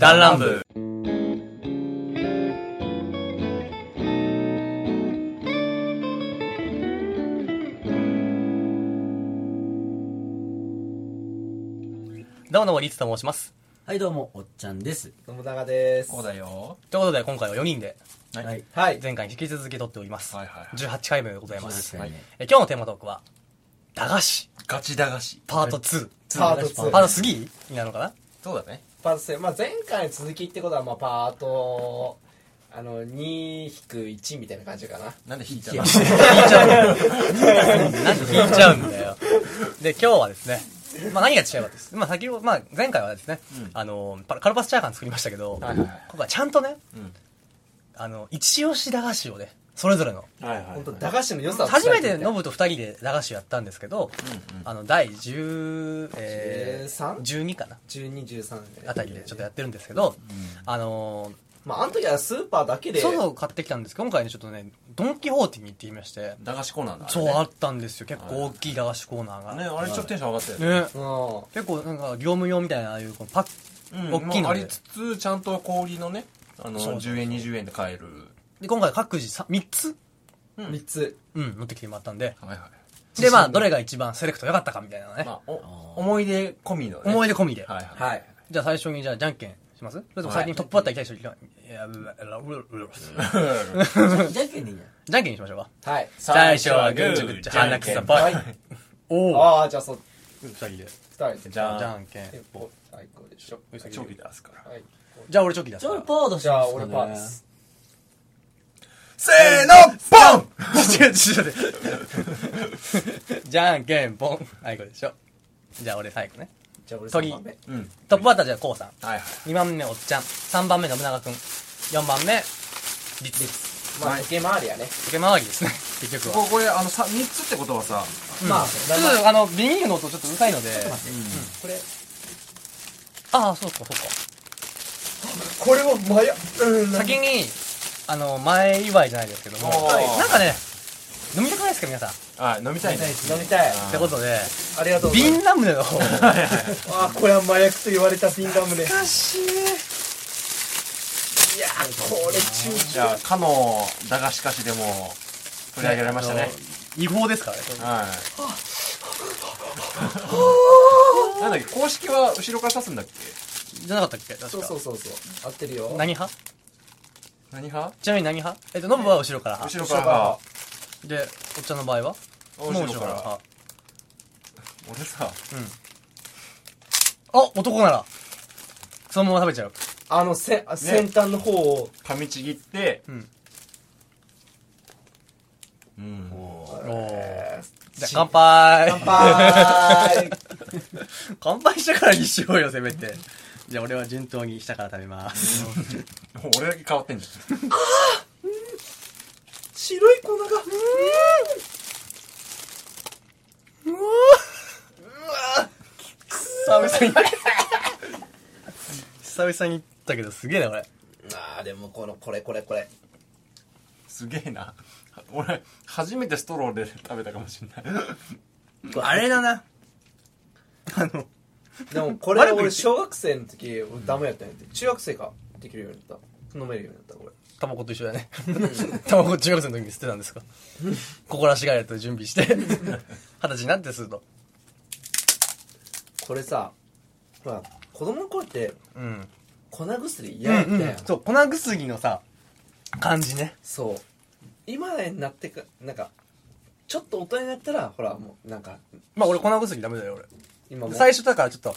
弾丸部どうもどうもリツと申しますはい、どうも、おっちゃんです。信長です。こうだよ。ということで今回は4人ではいはい。はい。前回に引き続き撮っております、はいはいはい18回目でございます、18回目え今日のテーマトークは駄菓子ガチ駄菓子。パート2パート2パート3になるのかな？そうだね。パートセまあ前回の続きってことは、まあパート、あの、2-1みたいな感じかな。なんで引いちゃうの？引いちゃうんだよなんで引いちゃうんだよで今日はですねまあ何が違うかです。まあ先ほど、まあ前回はですね、うんあの、パカルパスチャーハン作りましたけど、はいはいはい今回はちゃんとね、うん。あの、一押し駄菓子をね、それぞれの。本当駄菓子の良さを初めてノノブと二人で駄菓子やったんですけど、あの、第10、えー、13 12かな？12、13あたりでちょっとやってるんですけど、あのまああの時はスーパーだけー、で、そうそう買ってきたんですけど、今回ね、ちょっとね、ドン・キホーテに行ってみまして、駄菓子コーナーだ。そう、ああったんですよ。結構大きい駄菓子コーナーが。れね。ね、あれちょっとテンション上がったよね。結構なんか業務用みたいなああいうパッうん大きいのあありつつ、ちゃんと氷のね、あの、そうそうそう10円、20円で買える。で今回各自さ3つ？うん3つ。うん持ってきてもらったんではいはい。でまあどれが一番セレクト良かったかみたいなね、まあ、お思い出込みのね。思い出込みで、はいはい。はい。じゃあ最初にじゃあじゃんけんします？それとも先にトップバッター行きたい人いる？いやうううううじゃんけんでいいんじじゃんけんにしましょうかはい。最初はグーチョグッチョ鼻くそぽいはい。おおああ、じゃあそう、二人で2人で。じゃあじゃんけんえお最高でしょ。チョキ出すから。はい。じゃあ俺チョキ出ゃん。じゃあ俺すからパー出しじゃあますかね俺パーです。せーの、ボン！違う違う違う。じゃんけんぽん。はいこれでしょ。じゃあ俺最後ね。じゃあ俺鳥3番目。うん。トップバッターじゃあこうさん。はいはい。2番目おっちゃん。3番目信長くん。4番目リツリツ。まあ時計回りやね。時計回りですね。結局は。ここれ、あの、さ3つってことはさ、まあ、ちょっとあ。のビニールの音ちょっとうるさいので。これ、ああそうかそうか。これはまや、うん、先にあの前祝いじゃないですけどもはいなんかね飲みたくないですか皆さん？っあ、飲みたいね。飲みたい。てことでありがとうございます。ビンラムネの方あ、これは麻薬と言われたビンラムネ。いやかしいこれ中じゃあ、かの駄菓子菓子でも取り上げられましたね。違法ですからねはい。なんだっけ、公式は後ろから刺すんだっけ？じゃなかったっけ確かそうそうそうそう。合ってるよ。何派？何派？ちなみに何派？えっとノブは後ろから。派後ろから。派。でおっちゃんの場合は？後もうろから。派。俺さ、あ男なら。そのまま食べちゃう。あの、せ、あ先端の方を、噛みちぎって、うん。うん。おじゃあ乾杯。乾杯。乾杯してからにしようよせめてじゃあ俺は順当に下から食べます俺だけ変わってんじ白い粉が、久々に久々に言ったけどすげえなこれあーでもこの、これこれこれ。ゃん。すげえな。俺、初めてストローで食べたかもしんない。あれだなあの でもこれは俺小学生の時、俺ダメやったんやって。中学生かできるようになった。飲めるようになった、これ。タバコと一緒だね。タバコ中学生の時に捨てたんですか？心しがれと準備して。二十歳になってすると。これさ、ほら、子供の頃ってうん。粉薬嫌やったやん。そう粉薬のさ感じね。そう。今になってかなんかちょっと大人になったらほらもうなんかまあ俺粉薬ダメだよ俺今も。最初だからちょっと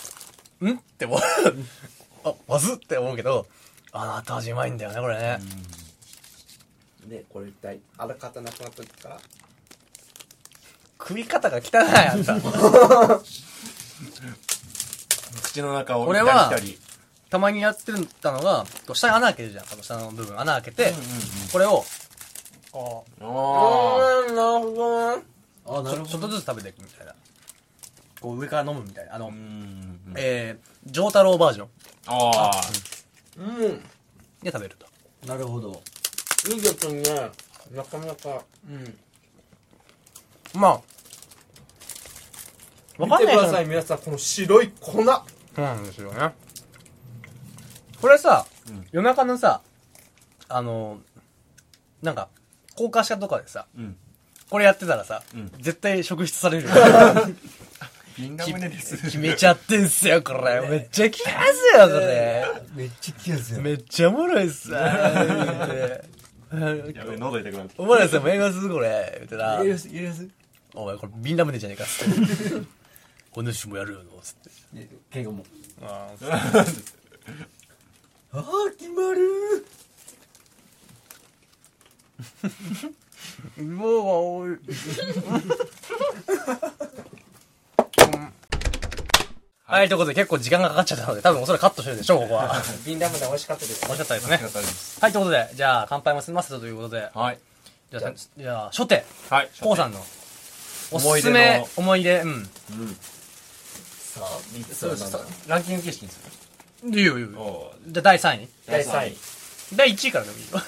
ん？って思う。あまずって思うけどあの後味うまいんだよねこれね。でこれ一体あらかたなくなった時から？食い方が汚いあんた。口の中を俺は左左たまにやってたのが下に穴開けるじゃん。この下の部分穴開けて、これをこあうんなるほどね。あ、なるほど。ょちょっとずつ食べていくみたいなこう上から飲むみたいな。ああ。の、うん。えー、上太郎バージョン。ああ。うん。で食べると。なるほど。いいですね。なかなか。うん。まあ。わ見かんない。人てください皆さんこの白い粉。そうなんですよね。これさ、うん。夜中のさ、あの、なんか、高架下とかでさ、うん。これやってたらさ、うん。絶対職質されるよ。ビンガムネです決めちゃってんすよ、これ。めっちゃ効きますよ、これ。めっちゃ気がする。めっちゃおもろいっす。やべ喉痛くなったお前らさ、もうやりますこれ。言うてなや。ります、やります。お前これビンラムネじゃねえかっつって。お主もやるよ、つって。ケンがもう。ああー、決まるーもう、おい。はい、ということで結構時間がかかっちゃったので、多分おそらくカットしてるでしょう、ここは。ビンダムネ美味しかったです美味しかったですね。美味し。かったです。はい、ということで、じゃあ乾杯も済ませたということで、はい。じゃあ、じゃあ初手、はい。コウさんの、おす思い出の。すめ、思い出、うん。うん。さあ3つそうはランキング形式にする。いいよいいよ。おじゃあ第3位。第3位。第1位からでもいいよ。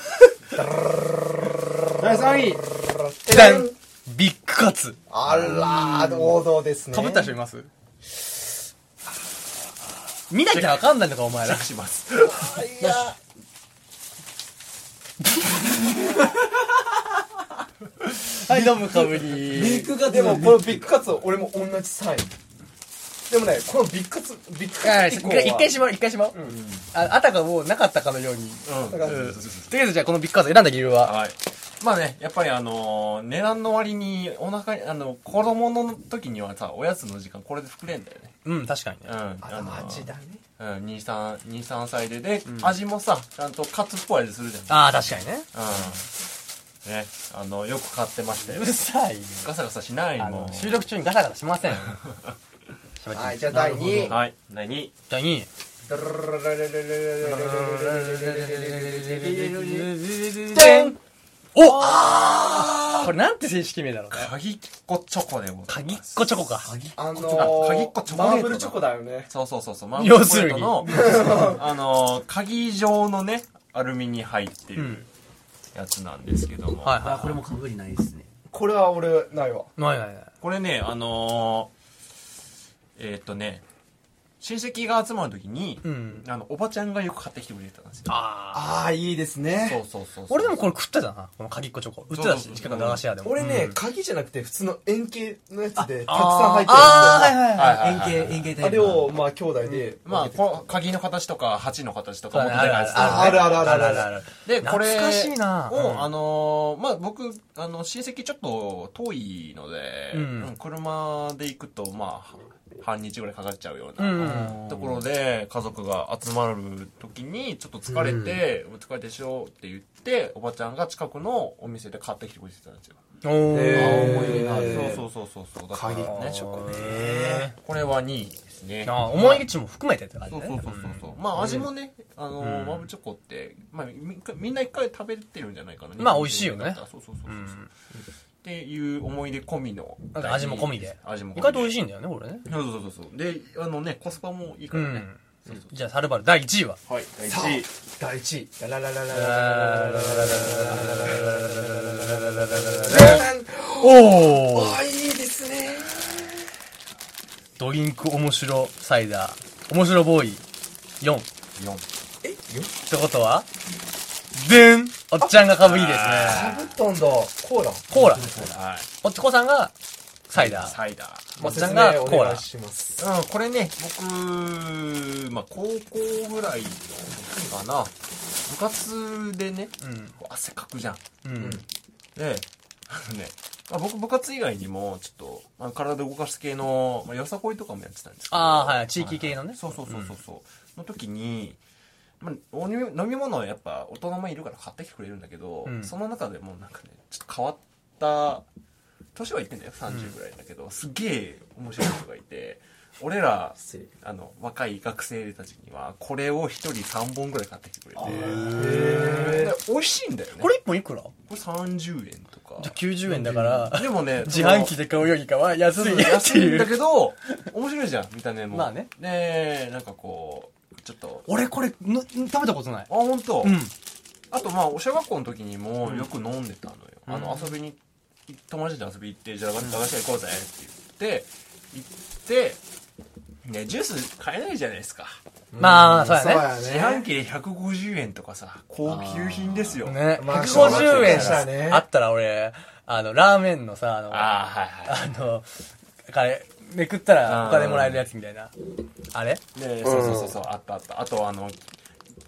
第3位。ビッグカツ。あらー王道ですね。かぶった人います？見なきゃわかんないのか、お前らしますいや はい、どうもかぶビりッ。グカツでもこのビッグカツ俺も同じ3位でもねこのビッグカツビッグカツ以降は一回しまう、一回しまう。ああたかもうなかったかのように。うんとりあえずじゃあこのビッグカツ選んだ理由は？はい。まあね、やっぱりあのー値段の割にお腹に、あの、子供の時にはさ、おやつの時間これで膨れんだよね。うん、確かにねうん。。あとのー味だねうん、2、3、2、3歳で、で、味もさ、ちゃんとカツっぽい味するじゃん。ああ、確かにね。うん。ね、あの、よく買ってましたようる。さいよ。ガサガサしないあもん。の収録中にガサガサしません。はいじゃあ第2位はい。第2位。じゃあ2位。でんおこれなんて正式名だろうね。鍵っこチョコでございます鍵っこチョコか。あのあ鍵っこチョコレートだマーブルチョコだよねそうそうそうそう。マ要するにの、あのー、鍵状のね、アルミに入ってるうん。やつなんですけども。はいあ、はこれもかぶりないですね。これは俺ないわい。ないないない。これね、あのー、えーっとね、親戚が集まるときに、うん。あの、おばちゃんがよく買ってきてくれてたんですよ。ああ。ああいいですそうねそうそうそう。俺でもこれ食ってたな。この鍵っこチョコ。売ってたし、近くの駄菓子屋でも。俺ねうん鍵じゃなくて普通の円形のやつでたくさん入ってるんですよあー、はいはいはい。円形、円形タイプ。あれをまあ兄弟でまあ、この鍵の形とか、鉢の形とか、もっとでかいやつああるあるあるあるあるある。で、これ懐かしいなを、うんあのーまあ、僕、あの、親戚ちょっと遠いので、うんうん車で行くと、まあ、半日ぐらいかかっちゃうようなんところで、家族が集まる時に、ちょっと疲れて、お疲れでしょ？って言って、おばちゃんが近くのお店で買ってきてくれてたんですよ。お。思い出そうそうそうそうそう。だから鍵ね、チョコねへこれは2位ですね。ーあー思い出値も含めてって感じね。そうそうそうそうまあ味もね、あのマブチョコって、まあ、みみんな一回食べてるんじゃないかなまあ美味しいよねそうそうそうそう、うん。っていう思い出込みの味も込みで。味も込み意外と美味いしいんだよね、これね。そうそうそうそうであのねコスパもいいからね、うん。じゃあ、サルバル第1位は？はい第さあ1位第1位ラララララララおーあいいですねドリンク面白サイダー。面白ボーイ4。っ4えよてことはでんおっちゃんがかぶりですかね。ぶったんだコーラコーラ。はいおっちこさんがサイダー。サイダーおっちゃんがコーラうん、これね、僕、まあ、高校ぐらいの時かな、部活でね、うん。汗かくじゃん。うん。で、あのね、まあ、僕部活以外にも、ちょっと、まあ、体動かす系の、まあ、よさこいとかもやってたんですけど。ああ、はい。地域系のね。そうそうそうそうそう、の時に、まあ、お飲み飲み物はやっぱ大人もいるから買ってきてくれるんだけど、うん。その中でもなんかねちょっと変わった年はいってんだよ30ぐらいだけど、すげえ面白い人がいて 俺らあの若い学生たちにはこれを1人3本ぐらい買ってきてくれて美味しいんだよね。これ1本いくら？これ30円とか。じゃあ90円だから、でもね 自販機で買うよりかは安いって安いんだ。けど 面白いじゃん見た目も。まあね。でなんかこうちょっと俺これの食べたことないあ。本当？うん。あとまあ、小学校の時にもよく飲んでたのよ。うんあの、遊びに、友達で遊び行って、じゃあ、駄菓子屋行こうぜって言って、行って、ね、ジュース買えないじゃないですか。まあ、そうそうやや自販機で150円とかさ、高級品ですよ。ね。ね。まあ150円そうだねあったら俺、あの、ラーメンのさ、あの、ああ、はいはい。あの、あれ、めくったらお金もらえるやつみたいな。あれ？で、そうそうそうそう、あったあった。あとあの、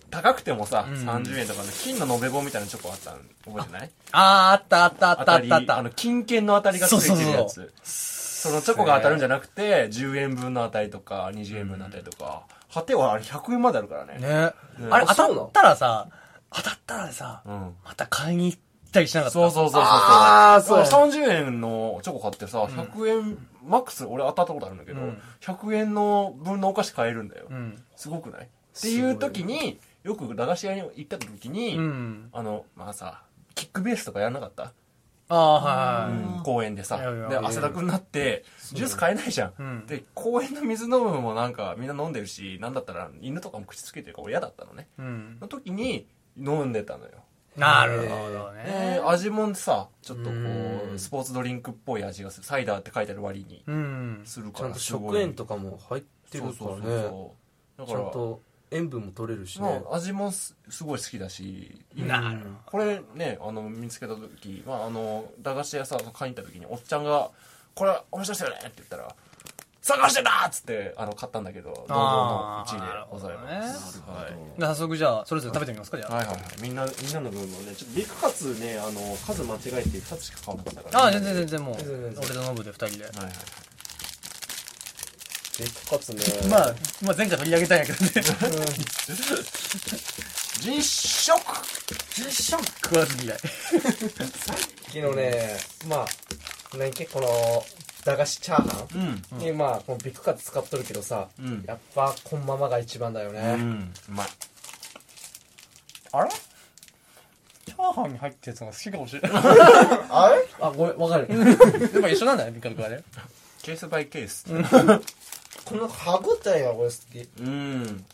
高くてもさ、ん30円とかの金の延べ棒みたいなチョコあったの覚えてない？あー、あったあったあったあったあった。あの、金券の当たりがついてるやそうそうつ。そのチョコが当たるんじゃなくて、10円分の当たりとか、20円分の当たりとか、果てはあれ100円まであるからね。ね。ねあれ当たったらさ、当たったらさ、うん。また買いに行ったりしなかった？そうそうそうそう。あーそうや30円のチョコ買ってさ、100円、マックス、俺当たったことあるんだけど、うん100円の分のお菓子買えるんだよ。うん。すごくない？っていう時に、よく駄菓子屋に行った時に、うん。あの、まあさ、キックベースとかやんなかった、ああ、はいはい。うん公園でさ。いやいやで、汗だくになって、ジュース買えないじゃん。うんで、公園の水飲むのもなんかみんな飲んでるし、なんだったら犬とかも口つけてるから俺嫌だったのね。うん。の時に飲んでたのよ。なるほどでね。味もさ、ちょっとこうう、スポーツドリンクっぽい味がする。サイダーって書いてある割にうん。するから。ちゃんと食塩とかも入ってるそうそうそうからねそう。だちゃから、んと塩分も取れるしねまあ味もすすごい好きだし、なるこれねあの見つけた時、まあ、あの駄菓子屋さん買いに行った時におっちゃんが「これ面白いですよね」って言ったら「探してた!」っつってあの買ったんだけど堂々の1位でございます、早速じゃあ、それぞれ食べてみますかじゃあ。はいはいはいみんなみんなの分もねちょっとビッグカツねあの数間違えて2つしか買わなかったから、ああ、全然全然もう、俺とノブで二人で。はいはいビッグカツねまあ、まあ前回取り上げたんやけどね。実食実食食わず嫌い。昨日ねまあ何結構この駄菓子チャーハうん。ンにまあこのビッグカツ使っとるけどさうん。やっぱこんままが一番だようねん。うまい。あれ？チャーハンに入ってるやつが好きかもしれない。あれ？あごめんわかる。やっぱ一緒なんだね、ミカルクはね。ケースバイケース。この歯応えが俺好き。うん。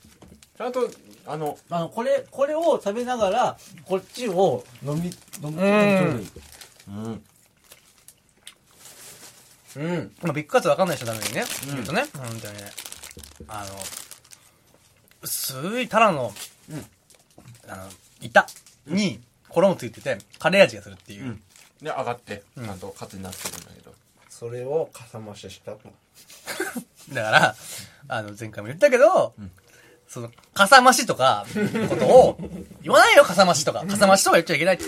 ちゃんとあのあの、これ、これを食べながら、こっちを飲み、飲み、うん。うんうん。まあ、ビッグカツわかんない人のためにね、うん。言うとね、本当にね、あの、薄いタラの、あの、板に衣ついてて、カレー味がするっていう。うん。で上がってうん。ちゃんとカツになってるんだけど、それをかさ増しした だから、あの、前回も言ったけど、ん。その、かさ増しとか、ことを、言わないよ、かさ増しとか。かさ増しとか言っちゃいけないって。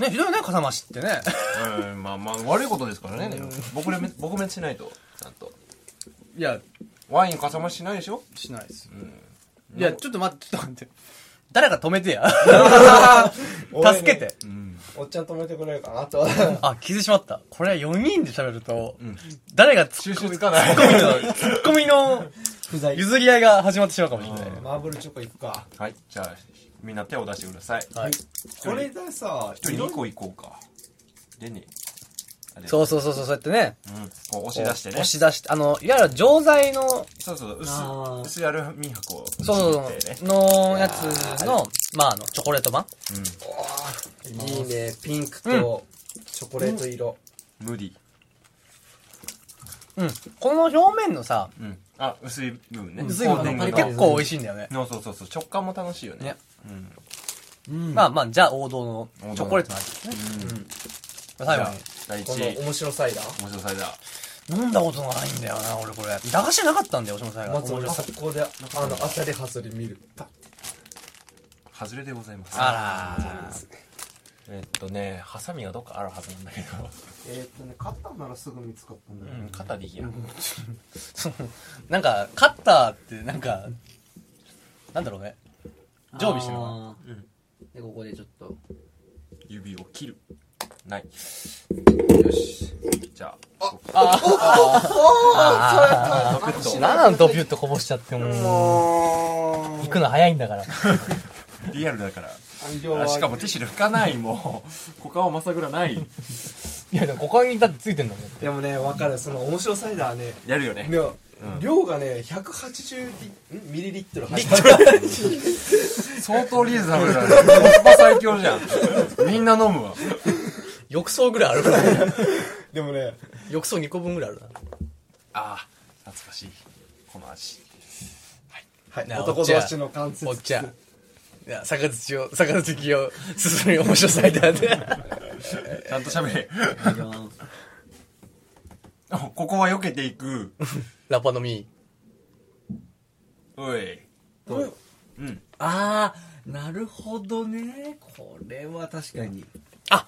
ね、ひどいね、かさ増しってね。うん、まあまあ悪いことですからね、でも僕め撲滅しないとちゃんといや、ワインかさ増ししないでしょ？しないです。うんいや、ちょっと待って、ちょっと待って。誰か止めてや？助けて。うんおっちゃん止めてくれるかなとあ、気づいてしまった。これ4人で喋ると、うん誰がツ収集ッコミつかないツッコミの、ツッコミの不在。譲り合いが始まってしまうかもしれないね。マーブルチョコいくかはいじゃあみんな手を出してください。はい。これでさ一人2個いこうか。でねそうそうそうそう、そうやってね。うん、こう押し出してね。押し出して、あの、いわゆる錠剤の、そうそう薄あー。薄いアルミ箔をそうそうそう、のやつの、まあ、あの、チョコレート版。いいね。ピンクとチョコレート色。うん無理。うん。この表面のさ、うん。あ薄い部分ね。薄い部分結構美味しいんだよね。そうそうそうそう。食感も楽しいよね。ねうんうんまあまあ、じゃあ王道のチョコレートの味ですね。うん。最後。に。第こ1位の面白サイダー面白さいだ飲んだことがないんだよな、俺これ。駄菓子なかったんだよ、おしもさんが。まず俺速攻であの当たり外れ見る。パッ外れでございます。あらえっとねハサミがどっかあるはずなんだけど。えーっとね、買ったんならすぐ見つかったんだようん肩でいいや。なんか、カッターって、なんか、なんだろうね。常備してるのかな。あー。で、ここでちょっと。指を切る。ない。よし。じゃああドクッと。なんドピュッとこぼしちゃってもう。も行くの早いんだから。リアルだから。しかもティッシュで拭かないもう。股間をまさぐらない。いや、でも、股間にだってついてんだもん。でもね分かる。その面白サイダーね。やるよね量がね180リんミリリットル入ってる。相当リーズナブルだね。コスパ最強じゃん。みんな飲むわ。浴槽ぐらいあるから。でもね。浴槽2個分ぐらいあるな。あ懐かしい。この味。はい。なあ男同士の関節。おっちゃん。いや、逆槌を、逆槌を進める面白さみたいな。ちゃんと喋れ。いきます。あ ここは避けていく。ラパのみ。おい。おい。うん。あー、なるほどね。これは確かに。あ、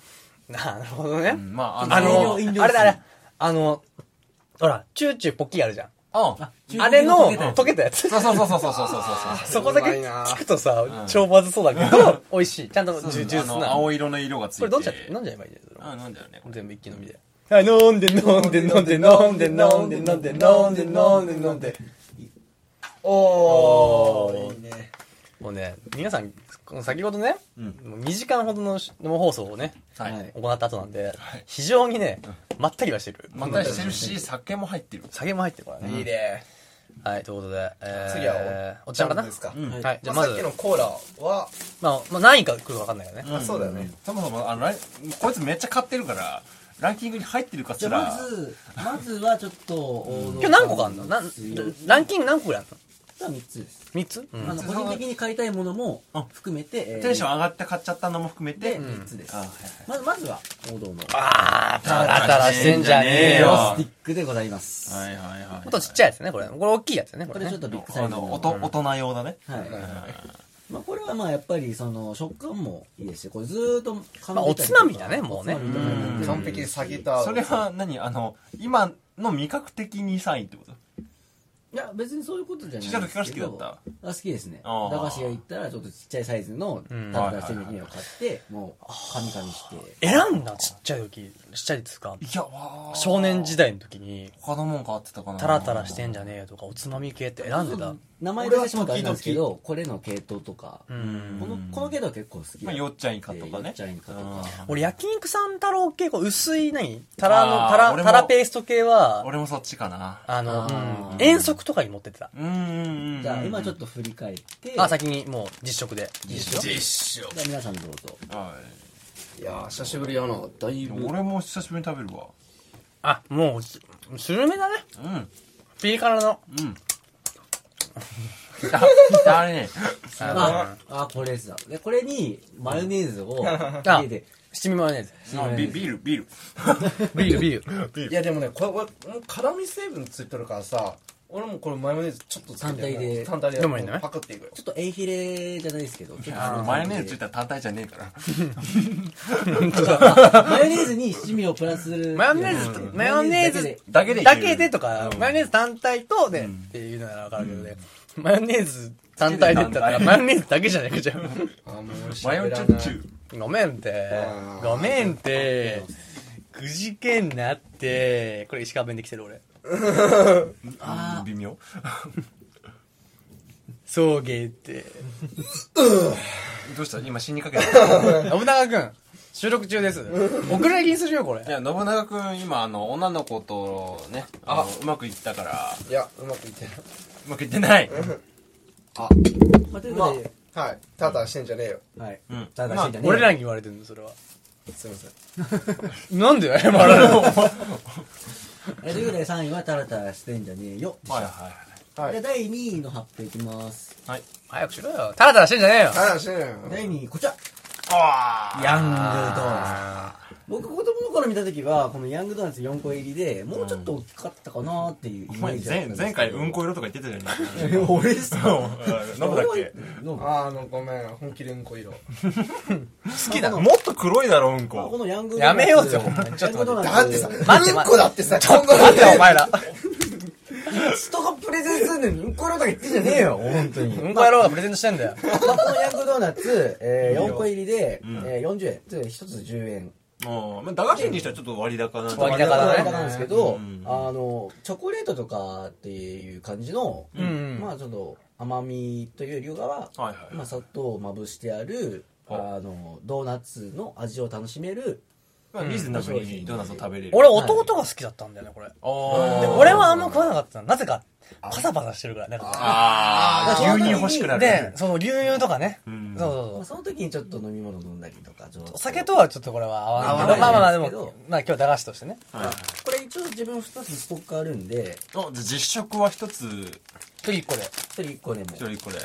なるほどね。まあ、あの、あれだ、あれ。あの、ほら、チューチューポッキーあるじゃん。あれの溶けたやつ。そうそうそうそうそうそうそこだけ聞くとさ、超まずそうだけど、美味しい。ちゃんとジュースな。青色の色がついてこれどっちやって飲んじゃえばいいんだん。うん、飲んじゃうね。全部一気飲みで。あ、飲んで飲んで飲んで飲んで飲んで飲んで飲んで飲んで飲んで。飲んで。おー。いいね。もうね、皆さん、この先ほどね、うん。もう2時間ほどの生放送をね、はい、はい行った後なんで、はい。非常にね、まったりはしてる。まったりしてるし酒も入ってる。酒も入ってるからね。いいね。はい、ということで、えー、次はおおっちゃんかなですか？うん。はい、じじゃあまず、っきのコーラはまあ、まあ、何位か来るか分かんないよね。あそうだよね。そもそもあこいつめっちゃ買ってるからランキングに入ってるかすじゃらあまず、まずはちょっと、今日何個かあんの？なんランキング何個ぐらいあん3つです。の ?3 つ、うんあの、個人的に買いたいものも含めて、えーテンション上がって買っちゃったのも含めて、で、うん3つですあ。はいまず、まずは、王道の。あー、タラタラしてんじゃねえよよ。スティックでございます。はいはいはいもっとちっちゃいやつね、これ。これ大きいやつね、これねこれちょっ。とビッグサイあズの。大人用だねはい。まあ、これはまあやっぱりその食感もいいですしこれずーっとまあおつまみだねもうね。完璧に下げたそれは何？あの今の味覚的に3位ってこと？いや別にそういうことじゃないちっちゃい時から好きだった？あ好きですね。あー。駄菓子屋行ったらちょっとちっちゃいサイズのうんタルタルしてるメを買ってもうカミカミして。選んだちっちゃい時、ちっちゃいですかいや少年時代の時に、他のもん買ってたかな。タラタラしてんじゃねえよとか、おつまみ系って選んでた。名前出してしまったんですけどこれの系統とかうん。このこの系統は結構好きまあよっちゃんイカとかね。よっちゃんイカとか。俺、焼肉さん太郎系、こう薄い何？タラの、タラ、タラペースト系は、俺もそっちかな。あの、遠足とかに持ってってた。じゃあ今ちょっと振り返って。あ、先にもう実食で。実食？実証じゃあ皆さんどうぞ。はい。やー久しぶりやな。だいいぶ。俺も久しぶりに食べるわ。あ、もう、すスルメだね。うん。ピリ辛の。うんああれね。ああこれです。だでこれにマヨネーズをあ入れて。七味マヨネーズ。あビビールビール。ビール、ビール。いやでもねこれ辛味成分ついてるからさ俺もこれマヨネーズちょっとつけて単体で。単体ででもいいねパクっていくよ。ちょっとエイヒレじゃないですけど。ちょっとあのマヨネーズついたら単体じゃねえから。マヨネーズに七味をプラスする。マヨネーズと、マヨネーズだけでいける。だけでとか、うん。マヨネーズ単体とで、っていうのならわかるけどね、マヨネーズ単体でって言ったら、マヨネーズだけじゃねえかじゃん。あーもうマヨチュッチュごめんって。あ。ー。ごめんって。くじけんなって。これ石川弁で来てる俺。あ微妙。送迎って。どうした？今死にかけた。信長くん、収録中です。遅れ気にするよ、これ。い。や信長君今あの女の子とねあのうまくいったから。いやうまくいってない。うまくいってない。あ。まあはい。ただしてんじゃねえよ。はい。うん。ただしいんだね俺らに言われてるの、それは。すいません。なんで謝られるの？えということで3位はタラタラしてんじゃねえよ。はいはいはいで第2位の発表いきます。はい。早くしろよ。タラタラしてんじゃねえよ。ただしてんじゃねえよ。第2位こちら。あヤングドーナツ僕子供の頃見た時はこのヤングドーナツ4個入りでもうちょっと大きかったかなっていうイお前メージ前前回うんこ色とか言ってたじゃん俺ですか。飲む だっけ？飲むあーあのごめん本気でうんこ色。好きだ。もっと黒いだろうんまあここのヤングドーナツやめようぜほんまに。ちょっと待って。さ待って。うんこだってさこん待って、お前ら。人がプレゼンするのにうんこ色とか言ってんじゃねえよ。本当に。うんこ野郎がプレゼントしてんだよ。まあ、このヤングドーナツ、えー、いいよ。4個入りで、ん。えー、40円。つ1つ10円。もうまあ駄菓子にしたらちょっと割高なん割高だね。割高なんですけど、うん。あの、チョコレートとかっていう感じの、うんまあちょっと甘みというよりは、はいはいまあ砂糖をまぶしてある、はあの、ドーナツの味を楽しめる、まあリーズナにドーナツを食べれる。俺弟が好きだったんだよね、これ。あで、俺はあんま食わなかったの。なぜか、パサパサしてるからね。あー、牛乳欲しくなる。で、その牛乳とかね。んそうそうそう。まあその時にちょっと飲み物飲んだりとかお酒とはちょっとこれは合わないまあまあまあ、でも、まあ今日駄菓子としてね。はいこれ一応自分2つストックあるんであじゃあ実食は一つ、次1個で。1人1個でも一人一個で。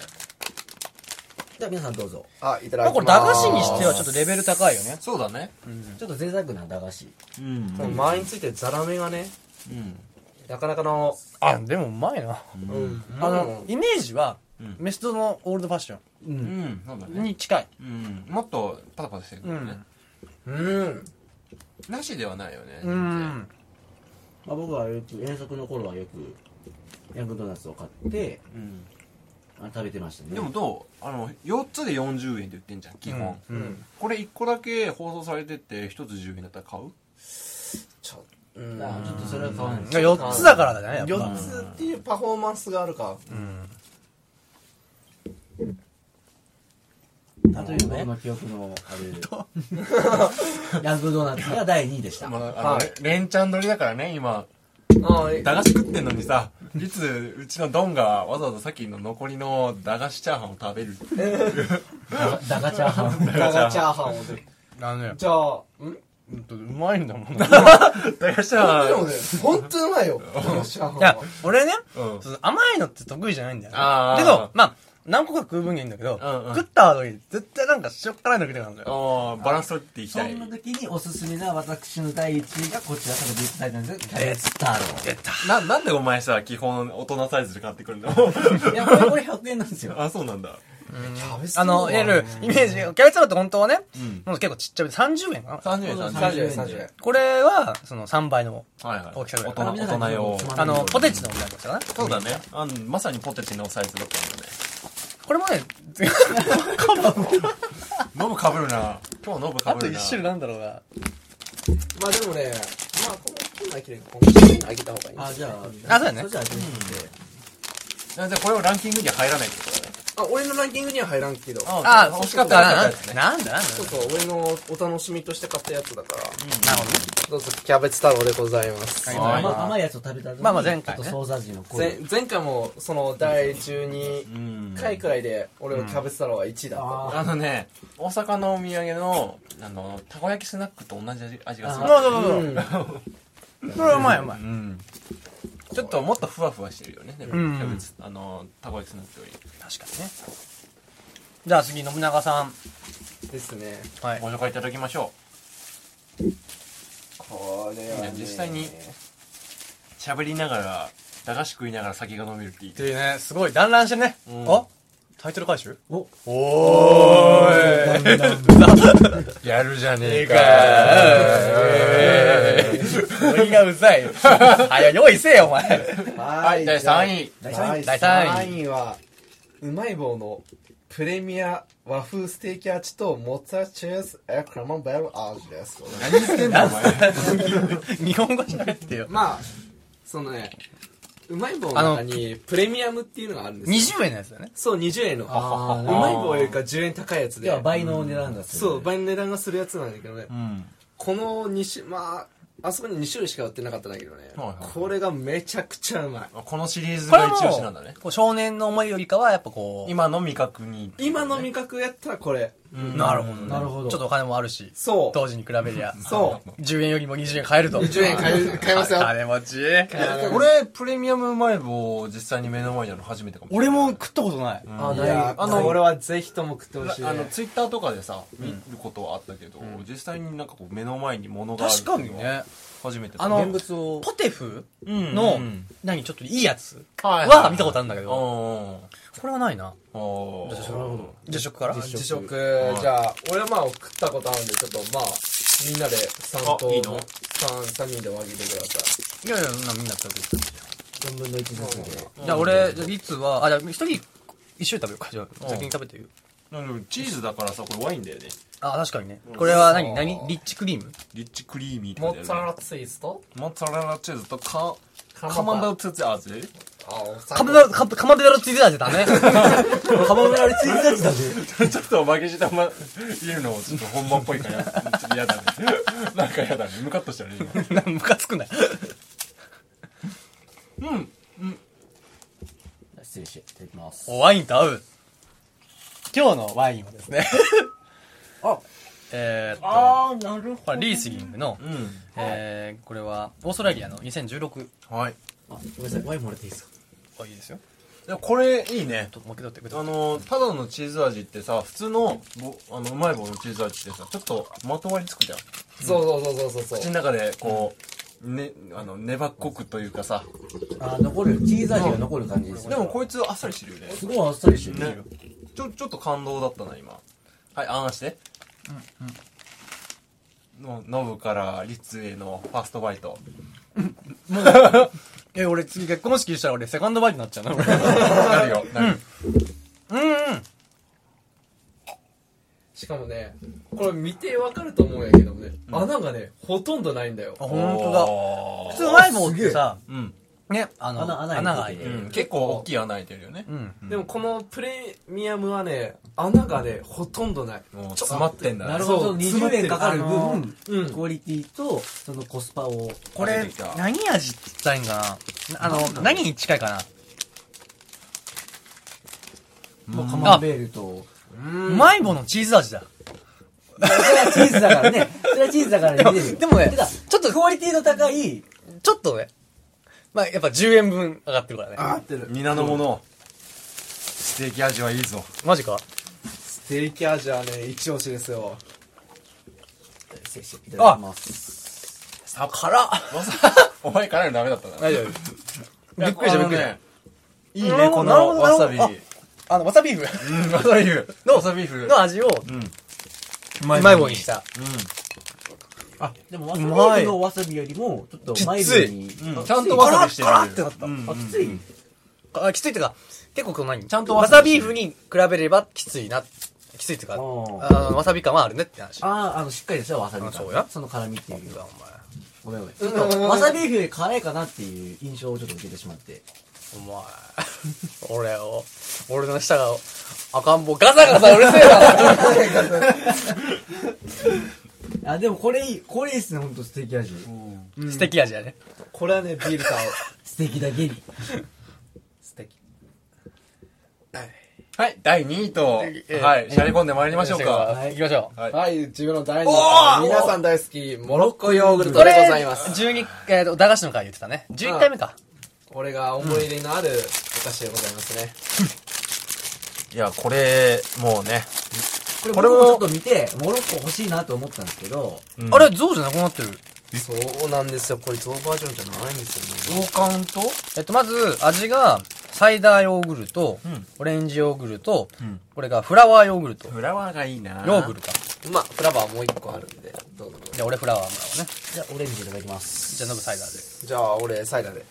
じゃあ皆さんどうぞあ、いただきます。まあこれ駄菓子にしてはちょっとレベル高いよね。そうだね。ちょっと贅沢な駄菓子うん。この周りについてるザラメがね、うん。なかなかの、あ、でもうまいな。うん。あの、イメージはうん、メストのオールドファッショううんん、そうだンね。に近い。うん。もっとパタパタしてるからね。うん。なしではないよね。うん。まあ、僕はよく遠足の頃はよくヤングドーナツを買ってうん。あ食べてましたねでもどう？あの、4つで40円で売ってんじゃん、基本。うん。これ1個だけ放送されてて、1つ10円だったら買う？ちょ、うん。だからちょっとそれは買わない4つだからだね、やっぱ。4つっていうパフォーマンスがあるか。うん。例えば僕の記憶のあるヤングドーナツが第2位でした、まあ、あの、連チャン取りだからね、今。ああ、駄菓子食ってんのにさ、いつうちのドンがわざわざさっきの残りの駄菓子チャーハンを食べるって。ダガチャーハンガガチャーハンをで。あのね、じゃあ、んうまいんだもん？い駄菓子チャーハン。でもね、ほんとうまいよ。ガガチャーハンはや、俺ね、うんその甘いのって得意じゃないんだよね。あーけど、まあ、何個か食う分にはいいんだけど、うんうん食った後に絶対なんか塩辛いの食いたくなるんだよ。あーバランス取っていきそたい。んな時におすすめな私の第1位がこちらから出ていただいたんですキャベツ太郎出た。な、なんでお前さ、基本大人サイズで買ってくるの？いやこれこれ100円なんですよ あ、そうなんだ。キャベツあの、いわゆるイメージ、キャベツ太郎って本当はね、うん。もう結構ちっちゃめで30円かな。30円、30 30円、円。30円。これは、その3倍の、はいはい。大きさぐらい大人、大人用。あの、ポテチのみたいなやつかな。そうだね。あのまさにポテチのサイズだったんだね。これもね、ノブかぶるな。今日ノブかあとぶるな。1種類なんだろうな。まあでもね、まあこのコーナー切れこのコーナー開けた方がいい。あじゃああそうだねそれじゃあ全然あじゃあこれをランキングには入らないってことだね。あ、俺のランキングには入らんけど。あ、欲しかったらなんだ？なんだ？そうそう、俺のお楽しみとして買ったやつだから。なるほどね。どうぞ、キャベツ太郎でございます。はい甘い甘いやつを食べた後にまあまあ前回ねちょっとソーサージの濃い前前回も、その、第12うん。回くらいで、俺はキャベツ太郎が1位だった。ああのね、大阪のお土産の、あの、たこ焼きスナックと同じ味味がする。そうそうそううん。それはうまいうまい。うん。ちょっともっとふわふわしてるよね。でもうんキャベツ、あの、たこ焼きスナックより。確かにね。じゃあ次、信長さん。ですね。はい。ご紹介いただきましょこれはね実際にう。喋りながら、駄菓子食いながら酒が飲めるっていいっていうね、すごい団らんしてね。うんあタイトル回収？おおーいやるじゃねえか俺がうざい。はよ、用意せえよ、お前。はい、第3位。第はい、3位第三位3位は、うまい棒のプレミア和風ステーキ味とモッツァチーズエクラマンベル味です。何言ってんだお前。日本語喋ってよ。まあ、そのね、うまい棒の中にプレミアムっていうのがあるんですよ。20円のやつだよね。そう、20円の。うまい棒よりか10円高いやつで。では倍の値段だするそう、倍の値段がするやつなんだけどね。うん。この2種、まあ、あそこに2種類しか売ってなかったんだけどね。はいはいこれがめちゃくちゃうまい。このシリーズが一押しなんだね。少年の思いよりかは、やっぱこう、今の味覚に。今の味覚やったらこれ。うんなるほどね。なるほどちょっとお金もあるし、そう。当時に比べりゃ。そう。10円よりも20円買えると。20円買え買えますよ金持ち。俺、プレミアムうまい棒実際に目の前にあるの初めてかもしれない。俺も食ったことない。あないあの俺はぜひとも食ってほしい、ね。あの、ツイッターとかでさ、見ることはあったけど、実際になんかこう目の前に物がある確かにね。初めてあの現物をポテフうんのうん、何、ちょっといいやつはいは見たことあるんだけうど、ん。これはないな。おなるほど自食から？自食。じゃあ、俺はまあ食ったことあるんで、ちょっとまあ、みんなで3等あいいの？三三人で分けてください。いやいや、そんなみんな食べて4分の1ずつでじゃあ俺、じゃあ率は、あ、じゃあ一人一緒に食べようか。じゃあ先に食べてよ。なんかチーズだからさ、これワインだよね。あ、確かにね。これは何？何？リッチクリーム？リッチクリーミーってモッツァレラチーズと？モッツァレラチーズとカカカマンベールツツアーズカマかかまべろついてたじゃダメ。カモメラルついてたちだ ぜ。ちょっと負けじ玉入れるのもちょっと本番っぽいから、ちょっと嫌だね。なんか嫌だね。ムカッとしたね、今。ムカつくんだよ。失礼して、いただきます。おワインと合う。今日のワインはですね。あ、えーっと、あー、なるほこれリースリングの、うん。えー、これはオーストラリアの2016。はい。あ、ごめんなさい、ワインもらっていいですか？あ、いいですよ。でもこれいいね。ちょっと取ってくだあさい。のただのチーズ味ってさ普通のぼあのうまい棒のチーズ味ってさちょっとまとわりつくじゃん。そうそうそうそうそう口の中でこう、ねあの粘っこくというかさ。あー、残る、チーズ味が残る感じですね。でもこいつあっさりしてるよね。すごいあっさりしてる。ね。ちょちょっと感動だったな今。はいあんしてのノブからリツへのファーストバイト え、俺次結婚式したら俺セカンドバイトになっちゃうな、俺。なるよなるうんうん。しかもねこれ見てわかると思うんやけどね、穴がねほとんどないんだよあ、ほんとだ。だ普通うまい棒ってさ、うん、ね、あの、穴穴穴が開いてる。結構大きい穴開いてるよね、うん。でもこのプレミアムはね穴がねほとんどないもう詰まってんだねなるほど、そう20円かかる分、うんクオリティと、そのコスパを。これ何味って言ったらいいんかな？あの、何に近いかな？もうカマンベールと。うまい棒のチーズ味だ。それはチーズだからね。それはチーズだからね。でもねちょっとクオリティの高い、ちょっとね、まあやっぱ10円分上がってるからね。合ってる皆の者ステーキ味はいいぞマジか？ステーキ味はね一押しですよ失礼していただきます。あ、辛っ お前辛いのダメだったな大丈夫。びっくりしたびっくりした。いいね、このわさび。あの、わさビーフうん、わさビーフ。のわさビーフ。の味をうん。ううまい棒にした。あ、でもわさびのわさびよりも、ちょっとマイルドに。うん。あちゃんとわさびしてる。辛っってなったうんあ、きついあ、きついってか、結構この何？ちゃんとわわさビーフに比べればきついな。きついってか、あーあのわさび感はあるねって話。あー、あの、しっかりとしたわさびそうやその辛みっていうか。ごめんごめん。ちょっと、わさビーフより辛いかなっていう印象をちょっと受けてしまって。お前、お前、俺を、俺の舌が赤ん坊ガサガサうるせえな あ、でもこれいい。これいいっすね、ほんと素敵味。素敵味やね。これはねビールと合う 素敵だけに。素敵。はい、第2位と、ええはい、しゃり込んで参りましょうか。行きましょう。はい。はい自分の第2位皆さん大好きモロッコヨーグルトでございます12、えっと、駄菓子の回言ってたね。11回目か。俺が思い入れのあるお菓子でございますね、いや、これ、もうね。これこれもちょっと見て、モロッコ欲しいなと思ったんですけど、うんあれ、象じゃなくなってる。そうなんですよこれゾウバージョンじゃないんですよね王冠とえっと、まず、味が、サイダーヨーグルト、うんオレンジヨーグルト、うんこれがフラワーヨーグルト。フラワーがいいなヨーグルか。まあフラワーもう一個あるんでどうぞじゃあ、俺フラワーもらおうね。じゃあオレンジいただきます。じゃあ、ノブサイダーで。じゃあ俺サイダーで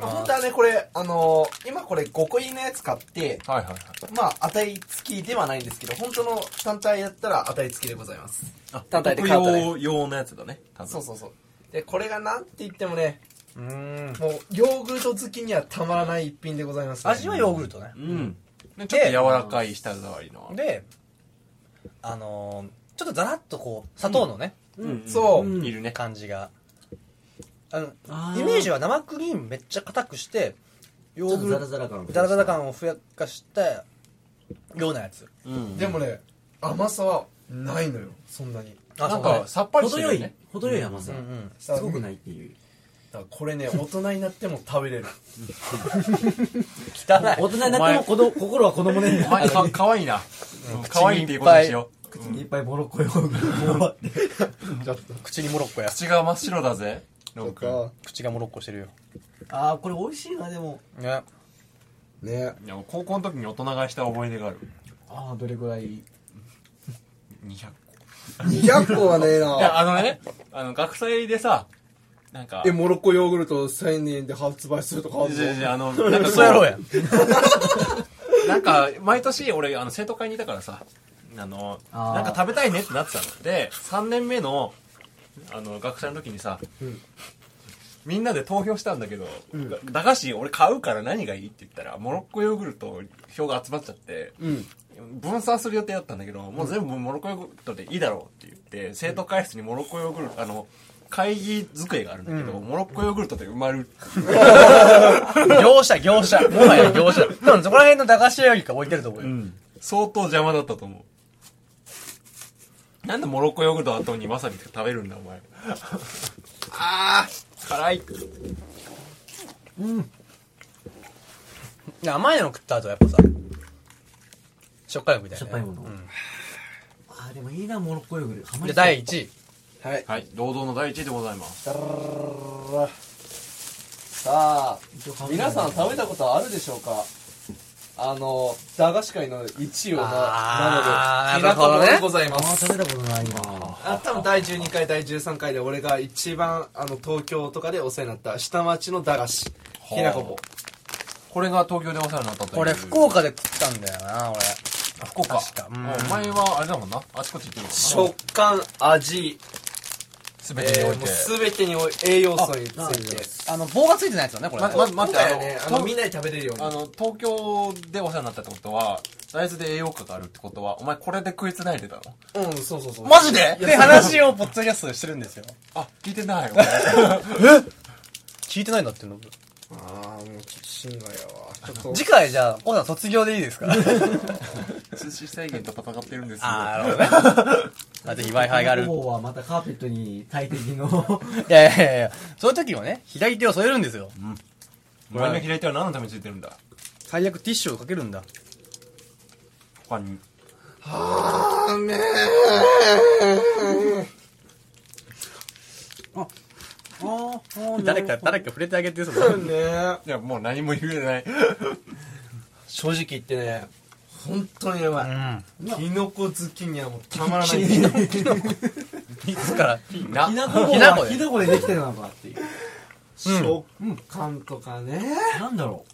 本当。はねこれあのー今これ5個入りのやつ買ってはいはいはい。まあ当たり付きではないんですけど本当の単体やったら当たり付きでございますあ、単体で特買ったね用用のやつだね。多分そうそうそうでこれがなんて言ってもねうーん。もうヨーグルト好きにはたまらない一品でございます、ね、味はヨーグルトね。うん。でちょっと柔らかい舌触りの。で、あのー、ちょっとザラッとこう、砂糖のね、うんそううんいるね。感じが。あの、イメージは生クリームめっちゃ硬くして、ヨーグルト、ザラ感。ザラザラ感をふやかしたようなやつ。うんでもね甘さはないのよそんなにあなんか、さっぱりして程よいるよね。、程よい甘さうん。うん。すごくないっていう。だからこれね 大人になっても食べれる汚い。大人になっても子供心は子供ね。お前か、かわいいな。かわいいっていうことにしよう。口にいっぱいボロッコヨーグルトもらって。口にモロッコや。口が真っ白だぜ。ノブ君。口がモロッコしてるよ。あー、これ美味しいな、でも。ね。ねいや高校の時に大人買いした思い出がある。あー、どれぐらい？200 200個はねえ個。いや、なあのね、あの、学祭でさ、なんか、えモロッコヨーグルト1000円で発売するとかあるいやいぞやあの、なんかそうやろうやん。なんか、毎年俺、あの、生徒会にいたからさ、あの、なんか食べたいねってなってたの。で、3年目の、あの、学祭の時にさ、うんみんなで投票したんだけど、駄菓子俺買うから何がいいって言ったら、モロッコヨーグルト票が集まっちゃって、うん。分散する予定だったんだけど、もう全部モロッコヨーグルトでいいだろうって言って、生徒会室にモロッコヨーグルト、あの、会議机があるんだけど、モロッコヨーグルトで埋まる。業者、業者。もはや業者。多分そこら辺の駄菓子屋よりか置いてると思うよ。相当邪魔だったと思う。なんでモロッコヨーグルト後にわさび食べるんだ、お前。あー、辛い。いや甘いの食った後はやっぱさ、しょっぱいのみたいな、しょっぱいものうんあー、でもいいな、モロッコヨーグルト。ハマりで、そう第1位。はいはい、堂々の第一位でございます。さあ皆さん食べたことあるでしょうか？あの駄菓子界の1位をなあーなので田舎者でございます食べたことないなあ多分第12回第13回で俺が一番あの東京とかでお世話になった下町の駄菓子あきなこ棒これが東京でお世話になったという。俺、福岡で食ったんだよな、俺。あ福岡。確かうんあお前はあれだもんな。あちこち行ってるもんな。食感味すべてにおいて。う全てにおい栄養素につあいてあの、棒がついてないやつだね、これ。まま待って今回はねああののみんなで食べれるようにあの、東京でお世話になったってことは、大豆で栄養価があるってことは、お前これで食いつないでたの？うんそうそうそうマジで？って話をポッドキャストでしてるんですよ。あ、聞いてない、俺。聞いてないんだってのああもうちょっと心外やわちょっと次回じゃあ、コウさん卒業でいいですか？通信制限と戦ってるんですよ。あー、なるほどね。あ、ぜひ Wi-Fi がある。い方はまたカーペットに大敵のやいやいやいや、そういう時はね、左手を添えるんですよ。お前の左手は何のためについてるんだ？最悪ティッシュをかけるんだ。他に。あめ誰か、誰か触れてあげて、それ。ね。いや、もう何も言えない。正直言ってね本当にやばうん。いキノコ好きにはもうたまらない。いつから。なきなこ棒きなこではきなこでできてるのかっていう。食感とかね。なんだろ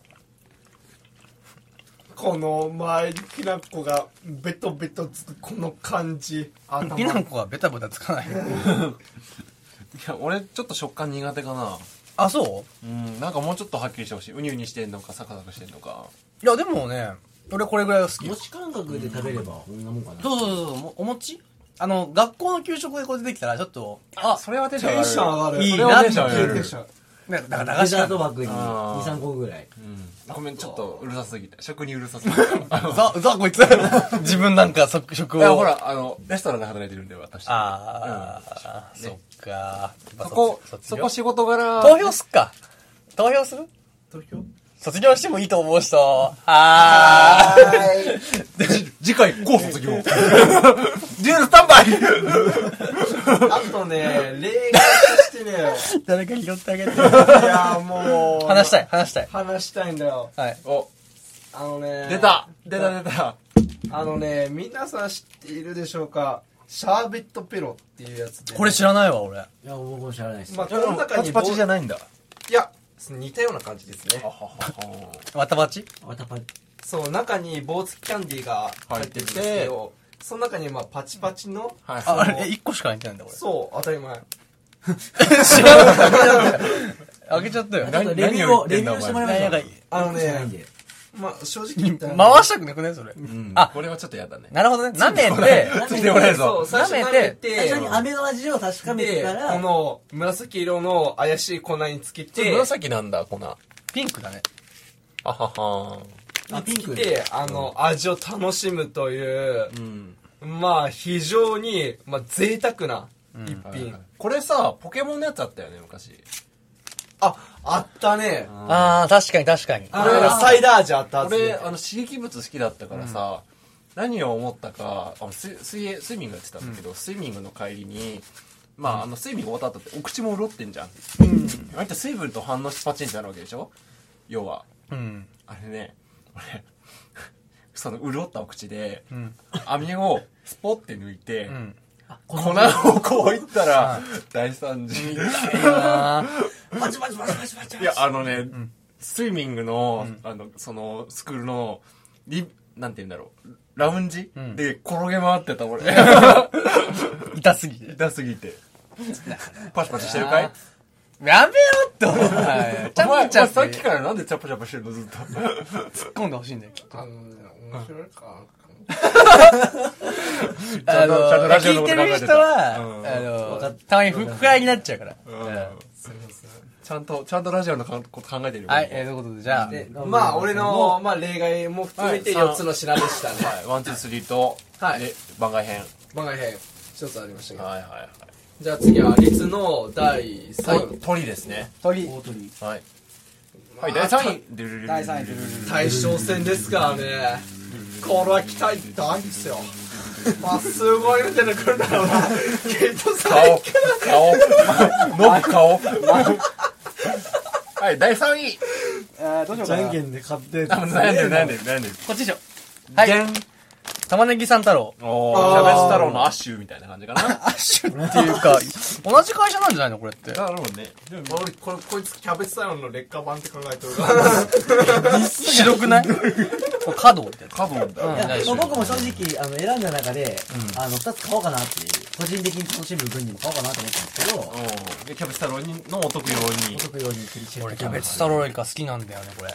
この周りにきなこがベトベトつくこの感じ。頭。きなこはベタベタつかない。いや、俺ちょっと食感苦手かな。あ、そう？うん、なんかもうちょっとはっきりしてほしい。うにうにしてんのか、サクサクしてんのか。いや、でもね、俺これぐらいが好き餅感覚で食べればこんなもんかなそうそうそうそう、お餅？あの、学校の給食でこれでできたら、ちょっと、あ、それはテンション上がる。テンション上がるいいそれはテンション上がる。テンションねだから駄デザ菓子かートバッグにあー23個ぐらいうん。ごめん、ちょっとうるさすぎて。食にうるさすぎて。あ のざ、ざ、こいつ。自分なんか、そ食を。いや、ほ。ら、あの、レストランで働いてるんで、私。ああ、うんそっか。そこ、そこ仕事柄。投票すっか。投票する？投票？卒業してもいいと思う人。あー。じ 次回、高卒業。デュエルスタンバイあとね例外としてね誰か拾ってあげて。いやもう話したい、話したい。話したいんだよはい。お、あのね出た出た出たあのね皆さん知っているでしょうか？シャーベットペロっていうやつで。これ知らないわ、俺。いや僕も知らないです。まあこの中にパチパチじゃないんだ。いや似たような感じですね。はははは。わたばちわたパそう中に棒付きキャンディーが入ってるんですけどその中にまあパチパチのはい。あ、あれ、え、一個しか入ってないんだ、俺。そう当たり前。知らない。あげちゃったよ。レビ何ューをレビューしてもらいましょう。あのねまあ正直言ったらね 回したくなくねそれ。うん。あこれはちょっとやだね。なるほどね。舐めて、ついてこない ぞそう。最初舐めてて最初に飴の味を確かめてでからこの紫色の怪しい粉につけて紫なんだ、粉。あピンクだね。はは。あピンクであの味を楽しむといううん。まあ非常にまあ贅沢な一品これさ、ポケモンのやつあったよね、昔。ああったねあー、確かに確かに。これがサイダー味あったはず俺、あの、刺激物好きだったからさ、何を思ったか、あの水水泳、スイミングやってたんだけど、スイミングの帰りに、まあ、あの、スイミング終わった後ってお口も潤ってんじゃん。あれって水分と反応してパチンってなるわけでしょ？要は。うん。あれね、俺、その潤ったお口で、ん網をスポッて抜いて、うん。粉をこういったら、大惨事。いや、あのね、スイミングの、あの、その、スクールの、リ、なんて言うんだろう、ラウンジ、んで転げ回ってた俺。ー 痛すぎて。痛すぎて。パチパチしてるかい？やめろって、お前。チャお前、プチャお前プさっきからなんでチャプチャプしてるのずっと。突っ込んでほしいんだよ、きっと。あのね、面白いか。あの、ちゃんとラジオの聞いてこと考えてたる人は、うんあの、たまに不不快になっちゃうから。ちゃんと、ちゃんとラジオのこと考えてるよ。はい、えー、ということで、じゃあ、でまあ、俺の、まあ、例外も含めてはい4つの品でしたね。はい、ワン、ツー、スリーと、はいで番外編。番外編、一つありましたけど。はいはいはい。じゃあ次は、律の第3位。鳥ですね。鳥。大鳥はい。はい、第3位。第三位大将戦ですからね。これは期待大ですよ。まあ、すごいの出てくるんだろうな。ケイトさん。顔、顔、ノブ顔。はい、第3位。あーどうしようかな。じゃんけんで勝ってあ、悩んでる悩んでる悩んでる。こっちでしょ。はい。玉ねぎ三太郎。おー、キャベツ太郎のアッシュみたいな感じかな。アッシュっていうか、同じ会社なんじゃないのこれって。なるほどね。俺、これ、こいつキャベツ太郎の劣化版って考えてるから。ひどくない？これ角みたいな。カブンだ。うんいやまあ僕も正直あの選んだ中で、あの2つ買おうかなっていう個人的に楽しむ分にも買おうかなと思ったんですけどうん。で、キャベツ太郎にのお得用にお。得用にクリチェ俺キャベツ太郎よりか好きなんだよね、これ。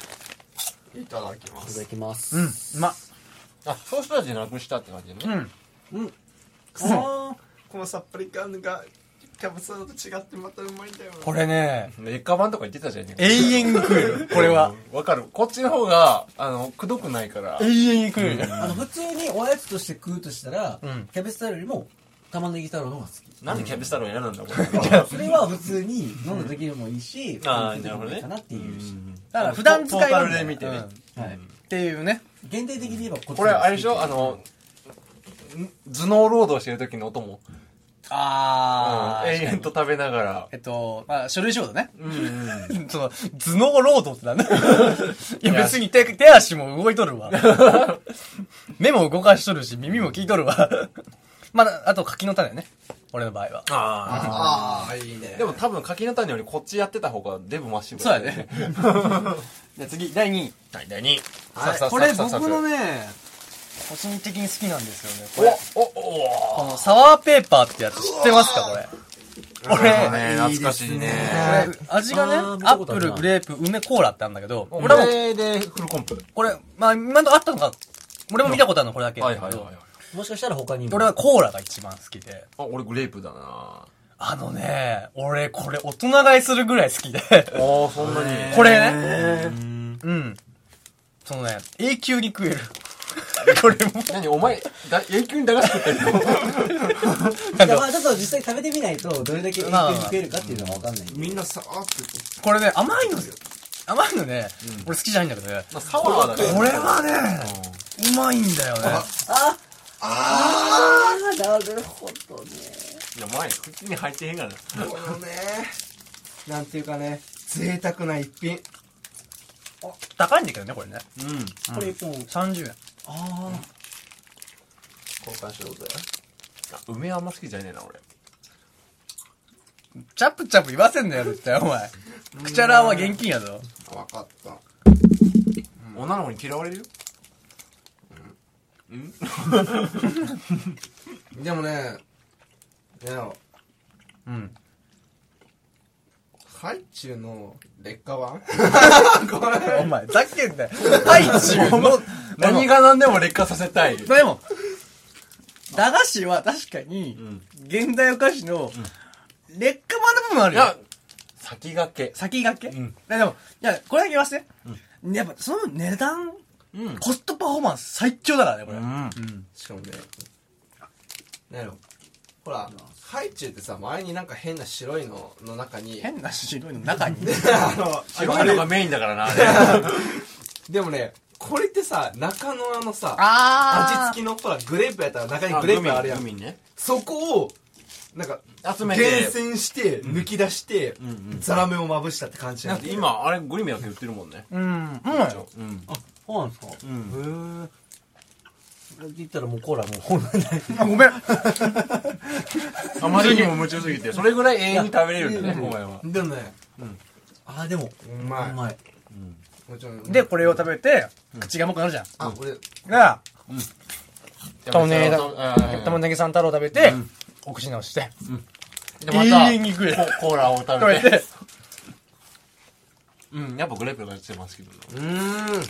いただきます。いただきますうん。うま。あ、ソース味なくしたって感じね。うん。あーこのさっぱり感が、キャベツ太郎と違ってまたうまいんだよな。これね、劣化版とか言ってたじゃんね。永遠に食える。これは。うん。わかる。こっちの方が、あの、くどくないから。永遠に食える。あの普通におやつとして食うとしたら、うんキャベツ太郎よりも玉ねぎ太郎の方が好きなんでキャベツ太郎選んだんだ、これ。それは普通に飲んだ時でもいいしあー普通になるほどねかなっていうし、だから普段使いトータなんだよルで見てね。っていうね。限定的に言えばこっちこれ、あれでしょ？あの、ん頭脳労働してる時のお供。あうん永遠と食べながら。えっと、まあ、書類仕事ね。うんうん。その、頭脳労働ってなんだ いや、別に手、手足も動いとるわ。目も動かしとるし、耳も聞いとるわ。まあ、あと柿の種ね。俺の場合は。あああ、いいねあ。。でも多分柿の種よりこっちやってた方がデブマッシブそうやね。じゃあ次、第2位。はい、第2位。これ僕のね、個人的に好きなんですよね。これ、お、お、おこのサワーペーパーってやつ知ってますかこれ？これ、ね、懐かしいね。これ、味がね、あー見アッたことあるなプル、グレープ、梅、コーラってあるんだけど、こ俺も、れでフルコンプ。これ、まあ、今のとこあったのか、俺も見たことあるのこれだけ。はいはいはい。もしかしたら他にも俺はコーラが一番好きで。あ、俺グレープだなあのね、俺これ大人買いするぐらい好きで。ああ、そんなに。これね、うん。そのね、永久に食える。これも。何お前、だ永久に駄菓子食ってるの？いやまあちょっと実際食べてみないとどれだけ永久に食えるかっていうのが分かんないみんなさーって。これね、甘いのよ。甘いのね、俺好きじゃないんだけどね。まあ、サワーだね。これはね、うまいんだよね。ああーなるほどねいや、前、口に入ってへんがな。このね、なんていうかね、贅沢な一品。高いんだけどね、これね。うん。これ一本30円。あ交換しようぜ。あ梅あんま好きじゃねえな、俺。チャプチャプ言わせんなよ、絶対、お前。クチャラーは現金やぞ。あわかった。女の子に嫌われるよ。でもね、いや、うん。ハイチュウの劣化版？お前、ざけんなよ。ハイチュウの、何が何でも劣化させたい。でも、駄菓子は確かに、ん現代お菓子の、劣化版の部分あるよ。いや、先駆け。先駆け、うんでも、いや、これだけ言わせて。やっぱ、その値段、うん。コストパフォーマンス最強だからね、これ。うん。うん。しかもね、なんやろ。ほら、ハイチュウってさ、前になんか変な白いのの中に、変な白いの中に？あの、白いのがメインだからな、あれ。でもね、これってさ、中のあのさ、あ味付きのほら、グレープやったら中にグレープあるやん。そこを、なんか、集めて厳選して、抜き出して、ザラメをまぶしたって感じだなんで。今、あれグリメだけ売ってるもんね。うん。うん。うん。あそうなんですか？うん。へえ。言ったらもうコーラもうほんまにないあ、ごめん。あまりにも夢中すぎて、それぐらい永遠に食べれるんだね、お前は。でもね、あーでもうまい。うまい。もちろん。で、これを食べて、口が重くなるじゃん。あ、俺、が、玉ねぎだだ玉ねぎさん太郎食べて、お口直して、で、また、に食える。ココーラを食食べべて。て、、うん。やっぱグレープがしてますけどうーん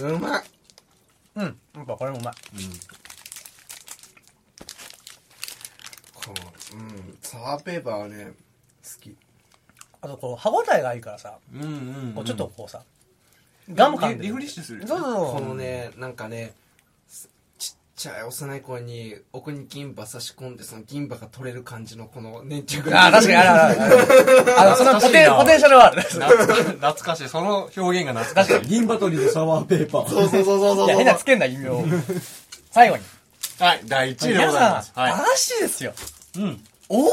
うまい。うん。やっぱこれもうまい。このうん。サワーペーパーはね好き。あと、こう、歯応えがいいからさ、うんうん、うん、こうちょっとこうさ、ガム感リリフレッシュする。そうそうそう。このねなんかねすちゃい幼い子に奥に銀歯差し込んでその銀歯が取れる感じのこの粘着あー、確かにあるあるある あそのポテ懐かしいなポテンシャルはある。懐かしいその表現が懐かしい銀バトリでシャワーペーパー。そうそうそうそうそういや、変なつけんな、意味を。最後に。はい第1位でご皆さんざいます、はい嵐ですよ。うん王道で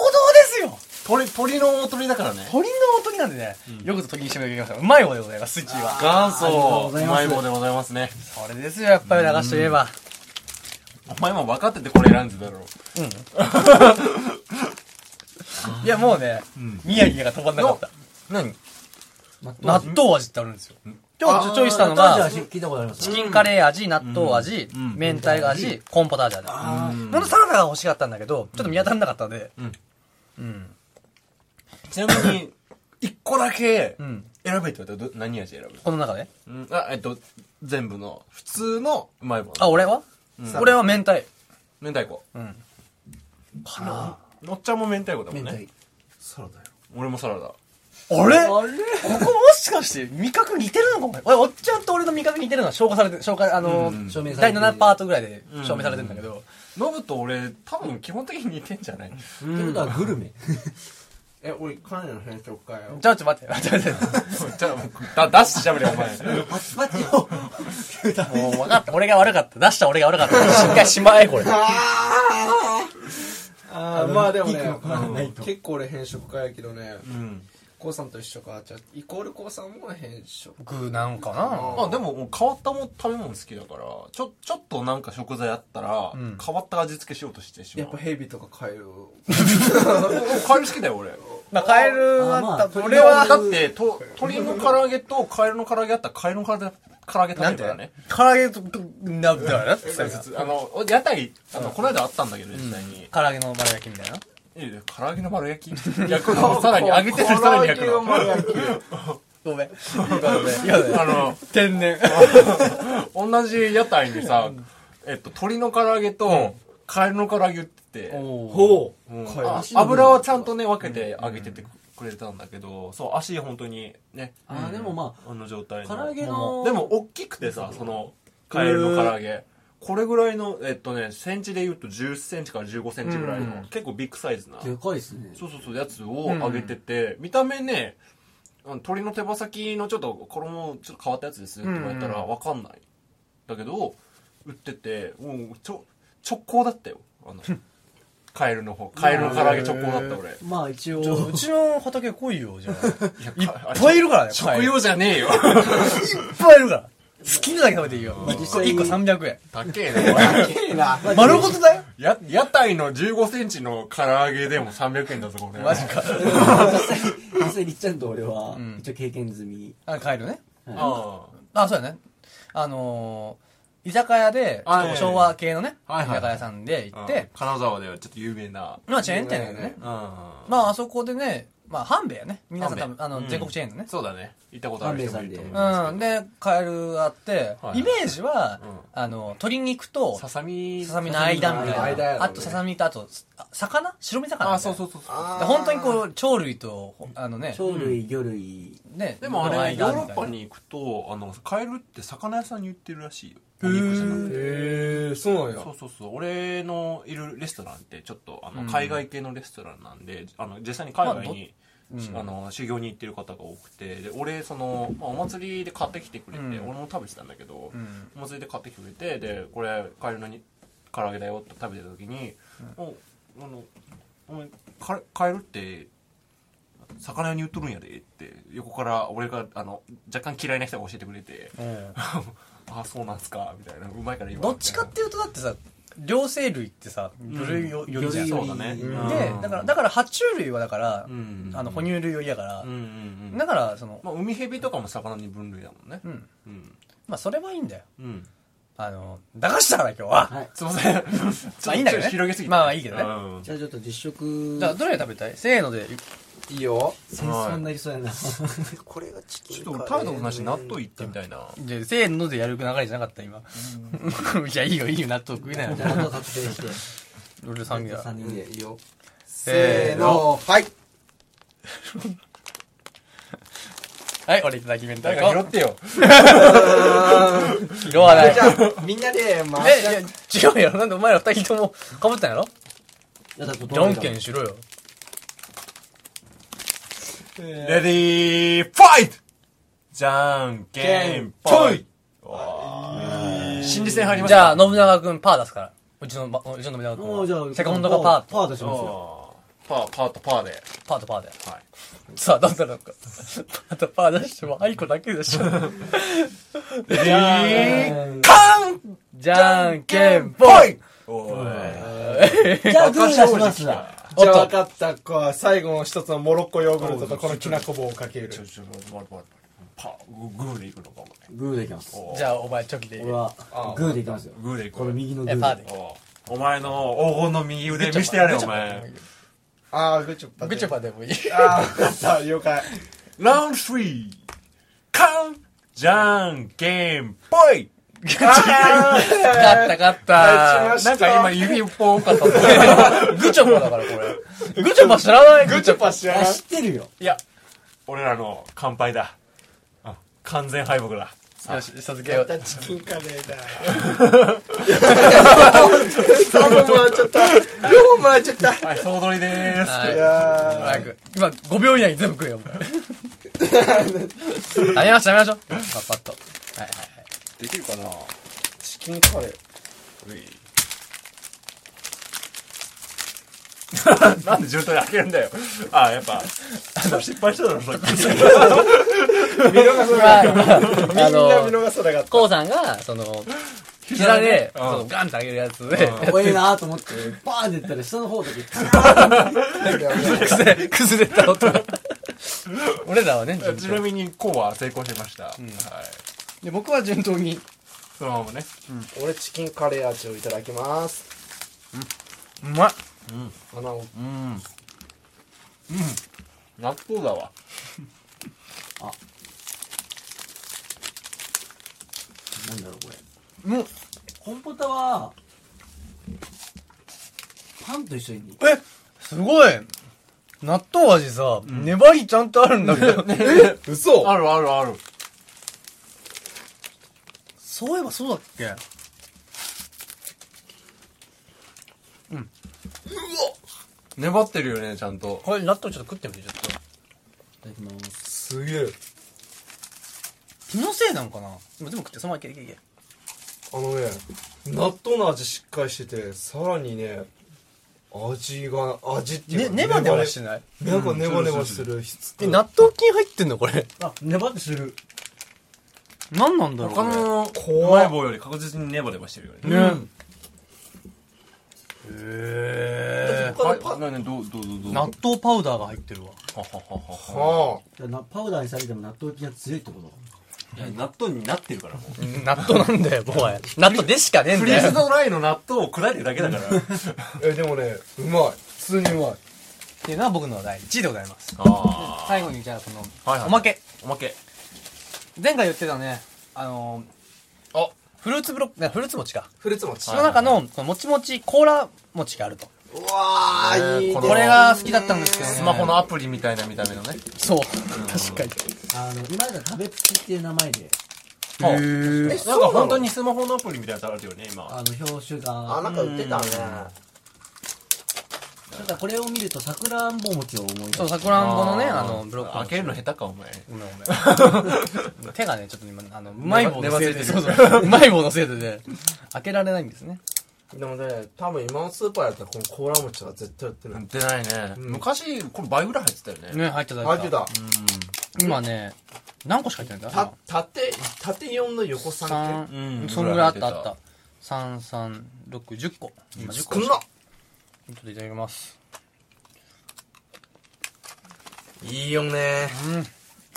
すよ。鳥鳥の大鳥だからね鳥の音になんでね、よくぞ鳥にしてもらいました。うまい方でございます、スイッチは。元祖うまい棒でございますねそれですよ、やっぱり流しといえば。お前も分かっててこれ選んでただろ。いや、もうね、宮城が止まんなかった。何？納豆味。ってあるんですよ。今日チョイスしたのが、チキンカレー味、納豆味、明太味、コーンポタージュ味。あこのサラダが欲しかったんだけど、ちょっと見当たらなかったんで、うん。うん。ちなみに 1個だけうん。選べって言われたらど何味選ぶ？この中で？うん。あえっと全部の普通のうまい棒あ、俺は？うん俺は明太。明太子。うん。かな。のっちゃんも明太子だもん明太。ねサラダよ。俺もサラダ。あれ？あれ？ここもしかして味覚似てるのかも俺おっちゃんと俺の味覚似てるのは消化されて、消化、あの、うん。証明さ第れてる。7パートぐらいで証明されてるんだけど、ノブと俺多分基本的に似てんじゃない？ってことはグルメ。え俺彼の変色かよじゃあちょっと待って、待って待って。じゃあだ出してしゃべれお前。パチパチを。もう分かった。俺が悪かった。出した俺が悪かった。しっかりしまえ、これ。あー。まあでもね結構俺変色家やけどね。うん。コウさんと一緒か。じゃあイコールコウさんも変色僕なんかな。まあでも変わったもん食べ物好きだからちょちょっとなんか食材あったら、ん。変わった味付けしようとしてしまう。やっぱヘビとかカエル カエル好きだよ俺まあ、カエルは、あまあ俺は、だってと鶏の唐揚げとカエルの唐揚げあったらカエルの唐揚げ唐揚げ食べるからね唐揚げと、な、だからなって言ってたよあの屋台あのこの間あったんだけど実際に、唐揚げの丸焼きみたいな。いやいや唐揚げの丸焼き。焼くのさらに揚げてるさらに焼くの唐揚げの丸焼きごめん。あの天然。同じ屋台にさ、えっと、鶏の唐揚げと、カエルの唐揚げ売ってて、ほう。油はちゃんとね、分けて揚げててくれたんだけど、そう、足本当にね、あーでもまあの状態あ、の。唐揚げの。でも、大きくてさ、その、カエルの唐揚げ。これぐらいの、えっとね、センチで言うと10センチから15センチぐらいの、うん。結構ビッグサイズな、でかいっすね。そうそうそう、やつを揚げてて、見た目ね、あの鶏の手羽先のちょっと衣ちょっと変わったやつですって言われたらうん。わかんない。だけど、売ってて、もうちょ、直行だったよ。あの、カエルの方。カエルの唐揚げ直行だった俺。まあ一応ち、ょうちの畑来いよ、じゃあ。いっかぱいいるからね、食用じゃねえよ。いっぱいいるから。好きなだけ食べていいよ。1個実際1個300円。高えな、おいな 丸ごとだよ。や、屋台の15センチの唐揚げでも300円だぞ、これ。マジか。実際、実際りっちゃんと俺はん、一応経験済み。あ、帰るね。ああ、そうやね。あのー、居酒屋で、はいはい昭和系のね、居はいはい酒屋さんで行あ。って、金沢ではちょっと有名な。まあチェーン店だよね。あまああそこでね、まあ半兵衛やね。皆さん多分、あの、全国チェーンのね。そうだね。行ったことある人もいると思いうますん。で、カエルあっては、いイメージはうん、あの、鶏肉と、ささみ。ささみの間みたいな。あとささみと、あと、あ魚？白身魚みたいな。あ、そうそうそうそう。で本当にこう、鳥類と、あのね、鳥類、魚類。ね、でもあのれ、ヨーロッパに行くと、あの、カエルって魚屋さんに売ってるらしいよ。へえそうなんや。そうそうそう。俺のいるレストランって、ちょっと、あの、うん。海外系のレストランなんで、あの、実際に海外に、うん。あの、修行に行ってる方が多くて、で、俺、その、まあ、お祭りで買ってきてくれて、うん。俺も食べてたんだけど、うん。お祭りで買ってきてくれて、で、これ、カエルのに唐揚げだよって食べてた時に、おあの、お前、カカエルって、魚屋に売っとるんやでって横から俺があの若干嫌いな人が教えてくれて。うん あそうなんすかみたいなうまいから言わどっちかっていうとだってさ、両生類ってさ、魚類よよりじゃん。そうだね。うんで、だから、だから、爬虫類はだからう、ん。あの、哺乳類寄りやからうんうんうん。だから、その、まあ海蛇とかも魚に分類だもんね。うん。うん。まあ、それはいいんだよ。うん。あの、駄菓子だから今日は。はい。すいませんまあいいんだけどね。広げすぎたまあまあいいけどね。うん。じゃあちょっと実食。じゃあ、どれ食べたい？せーので、いいいよ戦争になりそうやな。これがチキちょっと俺食べたことないし納豆いってみたいなじゃあせーのでやる流れじゃなかった今。じゃあいいよいいよ、納豆食いなよ。じゃあ、納豆確定して。俺3人3人で。いいよせーの。はいはい、俺いただき明太誰か拾子。ってよ 拾わない。じゃあみんなで回え、いや、違うやろ。なんでお前ら二人とも被ったんやろ？じゃんけんしろよ。レディーファイトじゃんけんぽい心理戦入りましたじゃあ、信長くんパー出すから。うちの、まうちの信長くんじゃ。セコンドがパーと。パー出しますよ。パーパーとパーでパーとパーで。はいさあ、どうだろうか。パーとパー出しても、アイコだけでしょ。レディーカンじゃんけんぽいおいじゃあ、グー出します？わ。じゃあ分かったこう最後の一つのモロッコヨーグルトとこのきなこ棒をかける。ちょちょ待って待って待って。パーグーでいくのかお前。グーでいきます。おじゃあ、お前チョキで。いい俺はあ、グーでいきますよ。グーでいくこの右のグえ、パーで。ー。で。。おお前の黄金の右腕見せてやれよお前。ああグチョパグチョパでもいい。ああ分かった了解。ラウンド3カンじゃんけんぽい勝った勝った。なんか今指ポンかったグチョパだから、これ。グチョパ知らない？グチョパ知らあ、ない？知ってるよ。いや俺らの乾杯だあ完全敗北だよし、授けよう。チキンカレーだ3本もらっちゃった4本もらっちゃったはい総取りでーすはいいや早く今、5秒以内に全部食えよ、お前。やめましょう、やめましょう。パッパッと。はいはいはい。できるかな？チキンカレー。なんで順当に開けるんだよ。あやっぱ。失敗しただろさっき。見逃さな今、かった。今、みんな見あの、逃さなかった。コウさんが、その、膝で、うんそのガンって上げるやつ。で、怖えなと思って、バーンって言ったら下の方だけ、崩れ、崩れた音。が。俺らはね、ちなみにこうは成功してました、はいで、僕は順当に。そのままね。俺チキンカレー味をいただきます。うまい。穴を。うん。うん。納豆だわ。なんだろう、これ。もう、コンポタは、パンと一緒に。え、すごい。納豆味さ、粘りちゃんとあるんだけど。嘘。あるあるあるそういえばそうだっけ？粘ってるよねちゃんとこれ納豆ちょっと食ってみて、ちょっと。いただきます。すげえ気のせいなんかな？でも全部食って、そのままいけいけいけ。あのね納豆の味しっかりしててさらにね味が味っていうね、かネバネバしてない？なんかネバネバする質え、納豆菌入ってんのこれ？あ、ネバってする。何なんだろう他のうい棒より確実にネバネバしてるよね。ね。うどうどうどう納豆パウダーが入ってるわ。ははははは。じゃあなパウダーにされても納豆菌が強いってこと？納豆になってるからもう。納豆なんだよ、もはや。納豆でしかねえんフリーズだよ。ドライの納豆を砕いてるだけだから。あ えでもねうまい。普通にうまい。っていうのは僕の第1位でございます。あ最後にじゃあ、この、はいはい。おまけ。おまけ前回言ってたね、あのー、あフルーツブロック、ねフルーツ餅か。フルーツ餅その中の、このもちもちコーラ餅があると。うわーいいねここれが好きだったんですけどね。スマホのアプリみたいな見た目のねそう。確かに。あの、今までは食べつきっていう名前で、へーなんか本当にスマホのアプリみたいなやつあるよね今あの、表紙が。あなんか売ってたねただこれを見ると、さくらんぼ餅を思い出す。そう、さくらんぼのね、ー。あの、ブロック。開けるの下手かお前。ごめんごめん。手がね、ちょっと今、あの、うまい棒のせいで、そうそう。うまい棒のせいでね、開けられないんですね。でもね多分今のスーパーやったらこのコーラ餅は絶対売ってない。売ってないね。昔これ倍ぐらい入ってたよね。ね、入ってた入ってた。今ね、何個しか入ってないんだ？た縦縦4の横3三。系うん。そんぐらいあったあった。三三六十個。今10個。少なちょっといただきます。いいよねうん。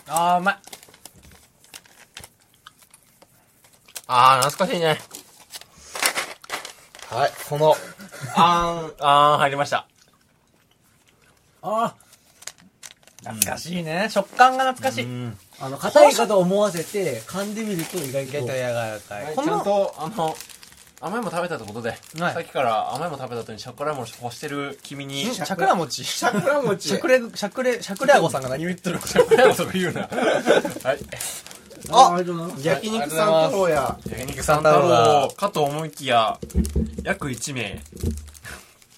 あー、うまい。あー懐かしいねはいこのあんあー入りましたあ懐かしいね。食感が懐かしい。うんあの、硬いかと思わせて、噛んでみると意外と。意外と柔らかい。はいこのちゃんと、あの、甘いもの食べたってことで、はいさっきから甘いもの食べた後にシャコライも欲してる君に、んシャクラ餅。シ桜餅ャクレ、シャクレ、シャクレアゴさんが何を言ってるのシャコライもとか言うな。はい。あ、ありがとうございます。焼肉さん太郎や焼肉さん太郎かと思いきや、約1名、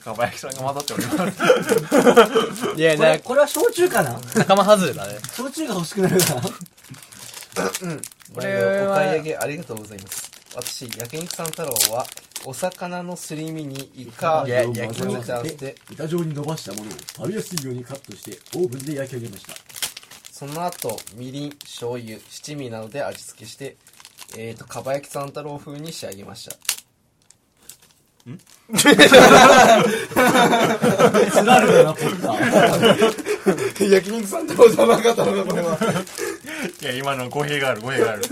かば焼きさんが混ざっております。いや、これ、なこれは焼酎かな？仲間外れだね。焼酎が欲しくなるかなこ これはお買い上げありがとうございます私焼肉さん太郎はお魚のすり身にイカを焼混ぜ合わせて板状に伸ばしたものを食べやすいようにカットしてオーブンで焼き上げました。その後みりん醤油七味などで味付けしてえーとかば焼きさん太郎風に仕上げましたつらるだな、ポッター。焼肉さん太郎じゃなかったのかこれはいや、今の語弊がある、語弊がある。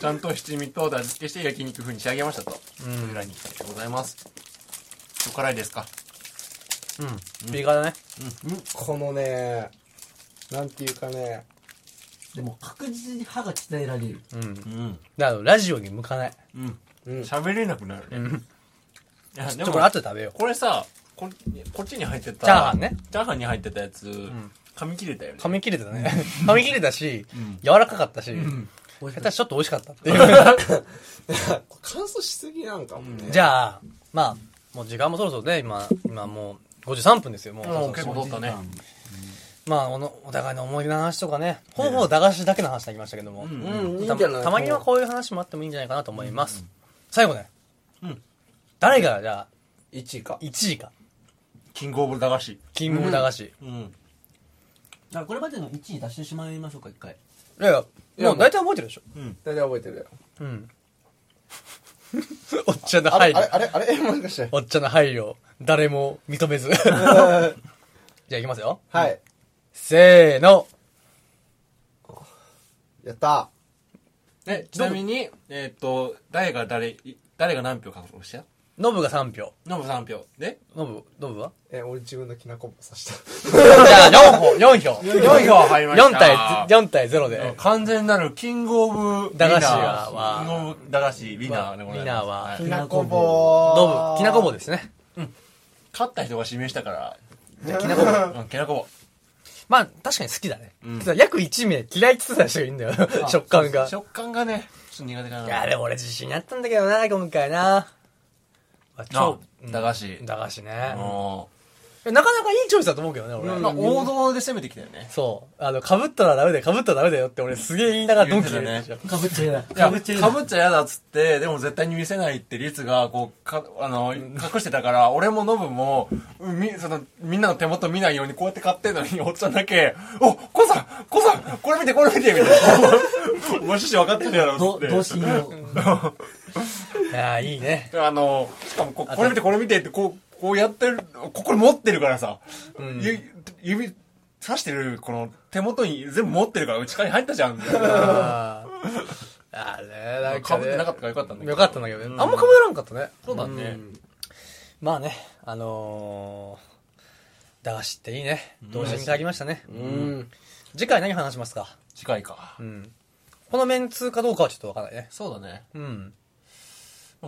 ちゃんと七味と味付けして焼肉風に仕上げましたと。うん。裏にありがとうございます。お辛いですか？うん。ピリ辛だね。このねなんていうかねでも確実に歯が鍛えられる。うん。うん。だから、ラジオに向かない。うん。うん喋れなくなるね。うん。いや、ちょ、これでも、後で食べよこれさ、ここっちに入ってた。チャーハンね。チャーハンに入ってたやつ、噛み切れたよねう。。噛み切れてたね。噛み切れたし、ん柔らかかったし、美味しかっ下手しちょっと美味しかったっていう。乾燥しすぎなんかもねじゃあ、まあ、もう時間もそろそろね、今、今もう53分ですよ、もう。もう結構取ったね。まあ、おのお互いの思い出の話とかね、ほぼほぼ駄菓子だけの話になりましたけども、たまにはこういう話もあってもいいんじゃないかなと思います。最後ね、うん誰がじゃあ、1位か1位か、キングオブ駄菓子。キングオブ駄菓子。いうん。これまでの1位出してしまいましょうか、一回。やいや、もう大体覚えてるでしょ。大体覚えてるようん。おっちゃんのあれ配慮。あれあれあれ もしかしておっちゃんの配慮。誰も認めず。じゃあ行きますよ。はいせーの。やったえ、ちなみに、えっと、誰が誰、い誰が何票獲得した？ノブが3票。ノブ3票。で？ノブ、ノブは？え俺自分のきなこ棒刺したじゃあ4票、4票。4票入りました。4対、4対0で。完全なるキングオブ駄菓子はキングオブ駄菓子ウィナーでございます。ウィナーははいきなこ棒ノブ、きなこ棒ですね。勝った人が指名したから、じゃあきなこ棒。うん、きなこまあ、確かに好きだね。うん約1名嫌いって言ってた人がいるんだよ。食感が棒。。食感がね、ちょっと苦手かな。いや、でも俺自信あったんだけどな、今回な。超、駄菓子。駄菓子ね。もなかなかいいチョイスだと思うけどね、俺。う、まあ、王道で攻めてきたよね。そう。あの、被ったらダメだよ、被ったらダメだよって俺すげえ言いながらドンキでねかぶっちゃいない。いや、かぶっちゃいない。かぶっちゃ嫌だっつって、でも絶対に見せないって率が、こう、か、あの、隠してたから、俺もノブも、み、その、みんなの手元見ないようにこうやって買ってんのに、おっちゃんだけ、お、コさんコさんこれ見て、これ見てみたいな。お前趣旨分かってるやろ、ど、つって。どうしよう。いやーいいね。あの、しかもこ、これ見て、これ見てって、こう、こうやってる、ここに持ってるからさ、うんゆ指、刺してる、この手元に全部持ってるから、内側に入ったじゃん。あーあれ、なんか、ね。かぶってなかったからよかったんだけど。よかったんだけどね。うんあんま被らんかったね。そうだね。まあね、あのー、駄菓子っていいね。同時に書きましたね。うん次回何話しますか？次回かう。ん。このメンツかどうかはちょっとわからないね。そうだね。うん。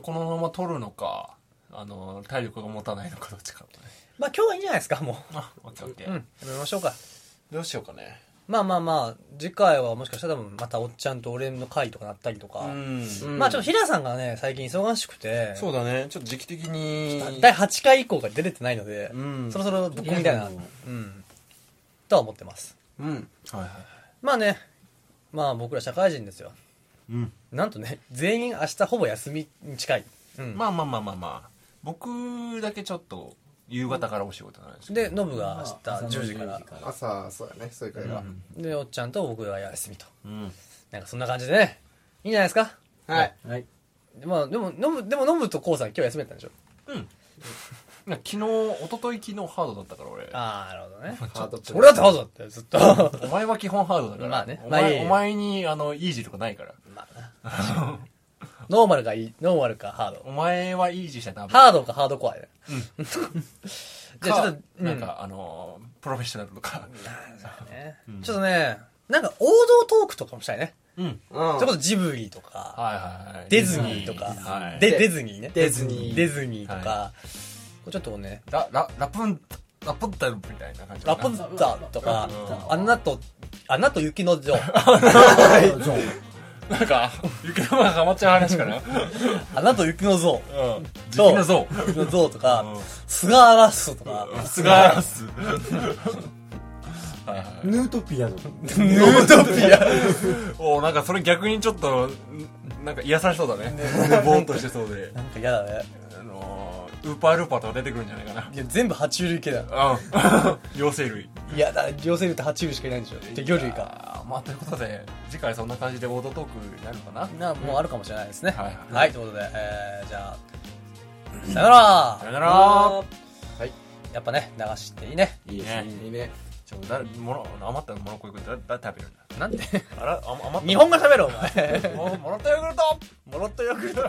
このまま取るのか、あの、体力が持たないのかどっちかだね。まあ今日はいいんじゃないですか、もあ、オッケーオッケう。うー。ん。やめましょうか。どうしようかね。まあまあまあ、次回はもしかしたら多分またおっちゃんと俺の回とかなったりとか。んまあちょっと平さんがね、最近忙しくて、そうだね。ちょっと時期的に。第8回以降が出れてないので、うんそろそろぶっ込みたいな、うん。とは思ってます。うんはいはい。まあね、まあ僕ら社会人ですよ。うん。なんとね、全員明日ほぼ休みに近い。うん。まあまあまあまあまあ。僕だけちょっと、夕方からお仕事なんですけど。で、ノブが明日10時から。朝そうやねそういう会がで、おっちゃんと僕が休みと。うん。なんかそんな感じでね、いいんじゃないですか？はいはい。でまあ、でも、ノブ、でもノブとコウさん今日休みだったんでしょ？うん。昨日、一昨日昨日ハードだったから俺。ああ、なるほどね。ハート俺だってハードだったよ、ずっと。お前は基本ハードだから。まあねおまあいいお前に、あの、イージーとかないから。ノーマルがいい、ノーマルかハード。お前はイージーしたらダメ。ハードかハードコアで。じゃあちょっと、うんなんか、あのー、プロフェッショナルとか。ねちょっとね、なんか王道トークとかもしたいね。うん。うんそれこそジブリとか、はいはいはい。ディズニーとか、はい。でディズニーね。ディズニーディズニーとか、ちょっとね、ラ、ラ、ラプン、ラプンタルみたいな感じかな。ラプンツァとかうん、アナと、アナと雪の女王、なんか、雪玉がハマっちゃう話かな。アナと雪の像、うん。時と期の像。雪の像とかうん、菅原スとか、菅原ス。はいはい。ヌートピアの。ヌートピア。おなんかそれ逆にちょっと、んなんか癒されそうだね。ボーンとしてそうで。なんか嫌だね。あのー、ウーパールーパーとか出てくるんじゃないかな。いや、全部爬虫類系だよ。うん。両生類。いやだ、両生類って爬虫類しかいないんでしょ。で、魚類か。まあ、ということで、次回そんな感じでオードトークになるのかな。な、もうあるかもしれないですね。はいはい、ということで、えー、じゃあ、さよならさよならはいやっぱね、流しっていいね。いいねいいねちょ、誰、もの、余ったものこいく誰、誰食べるんだなんで？あら、あ余った？日本語喋ろう、お前。ももらったヨーグルトモロットヨーグルト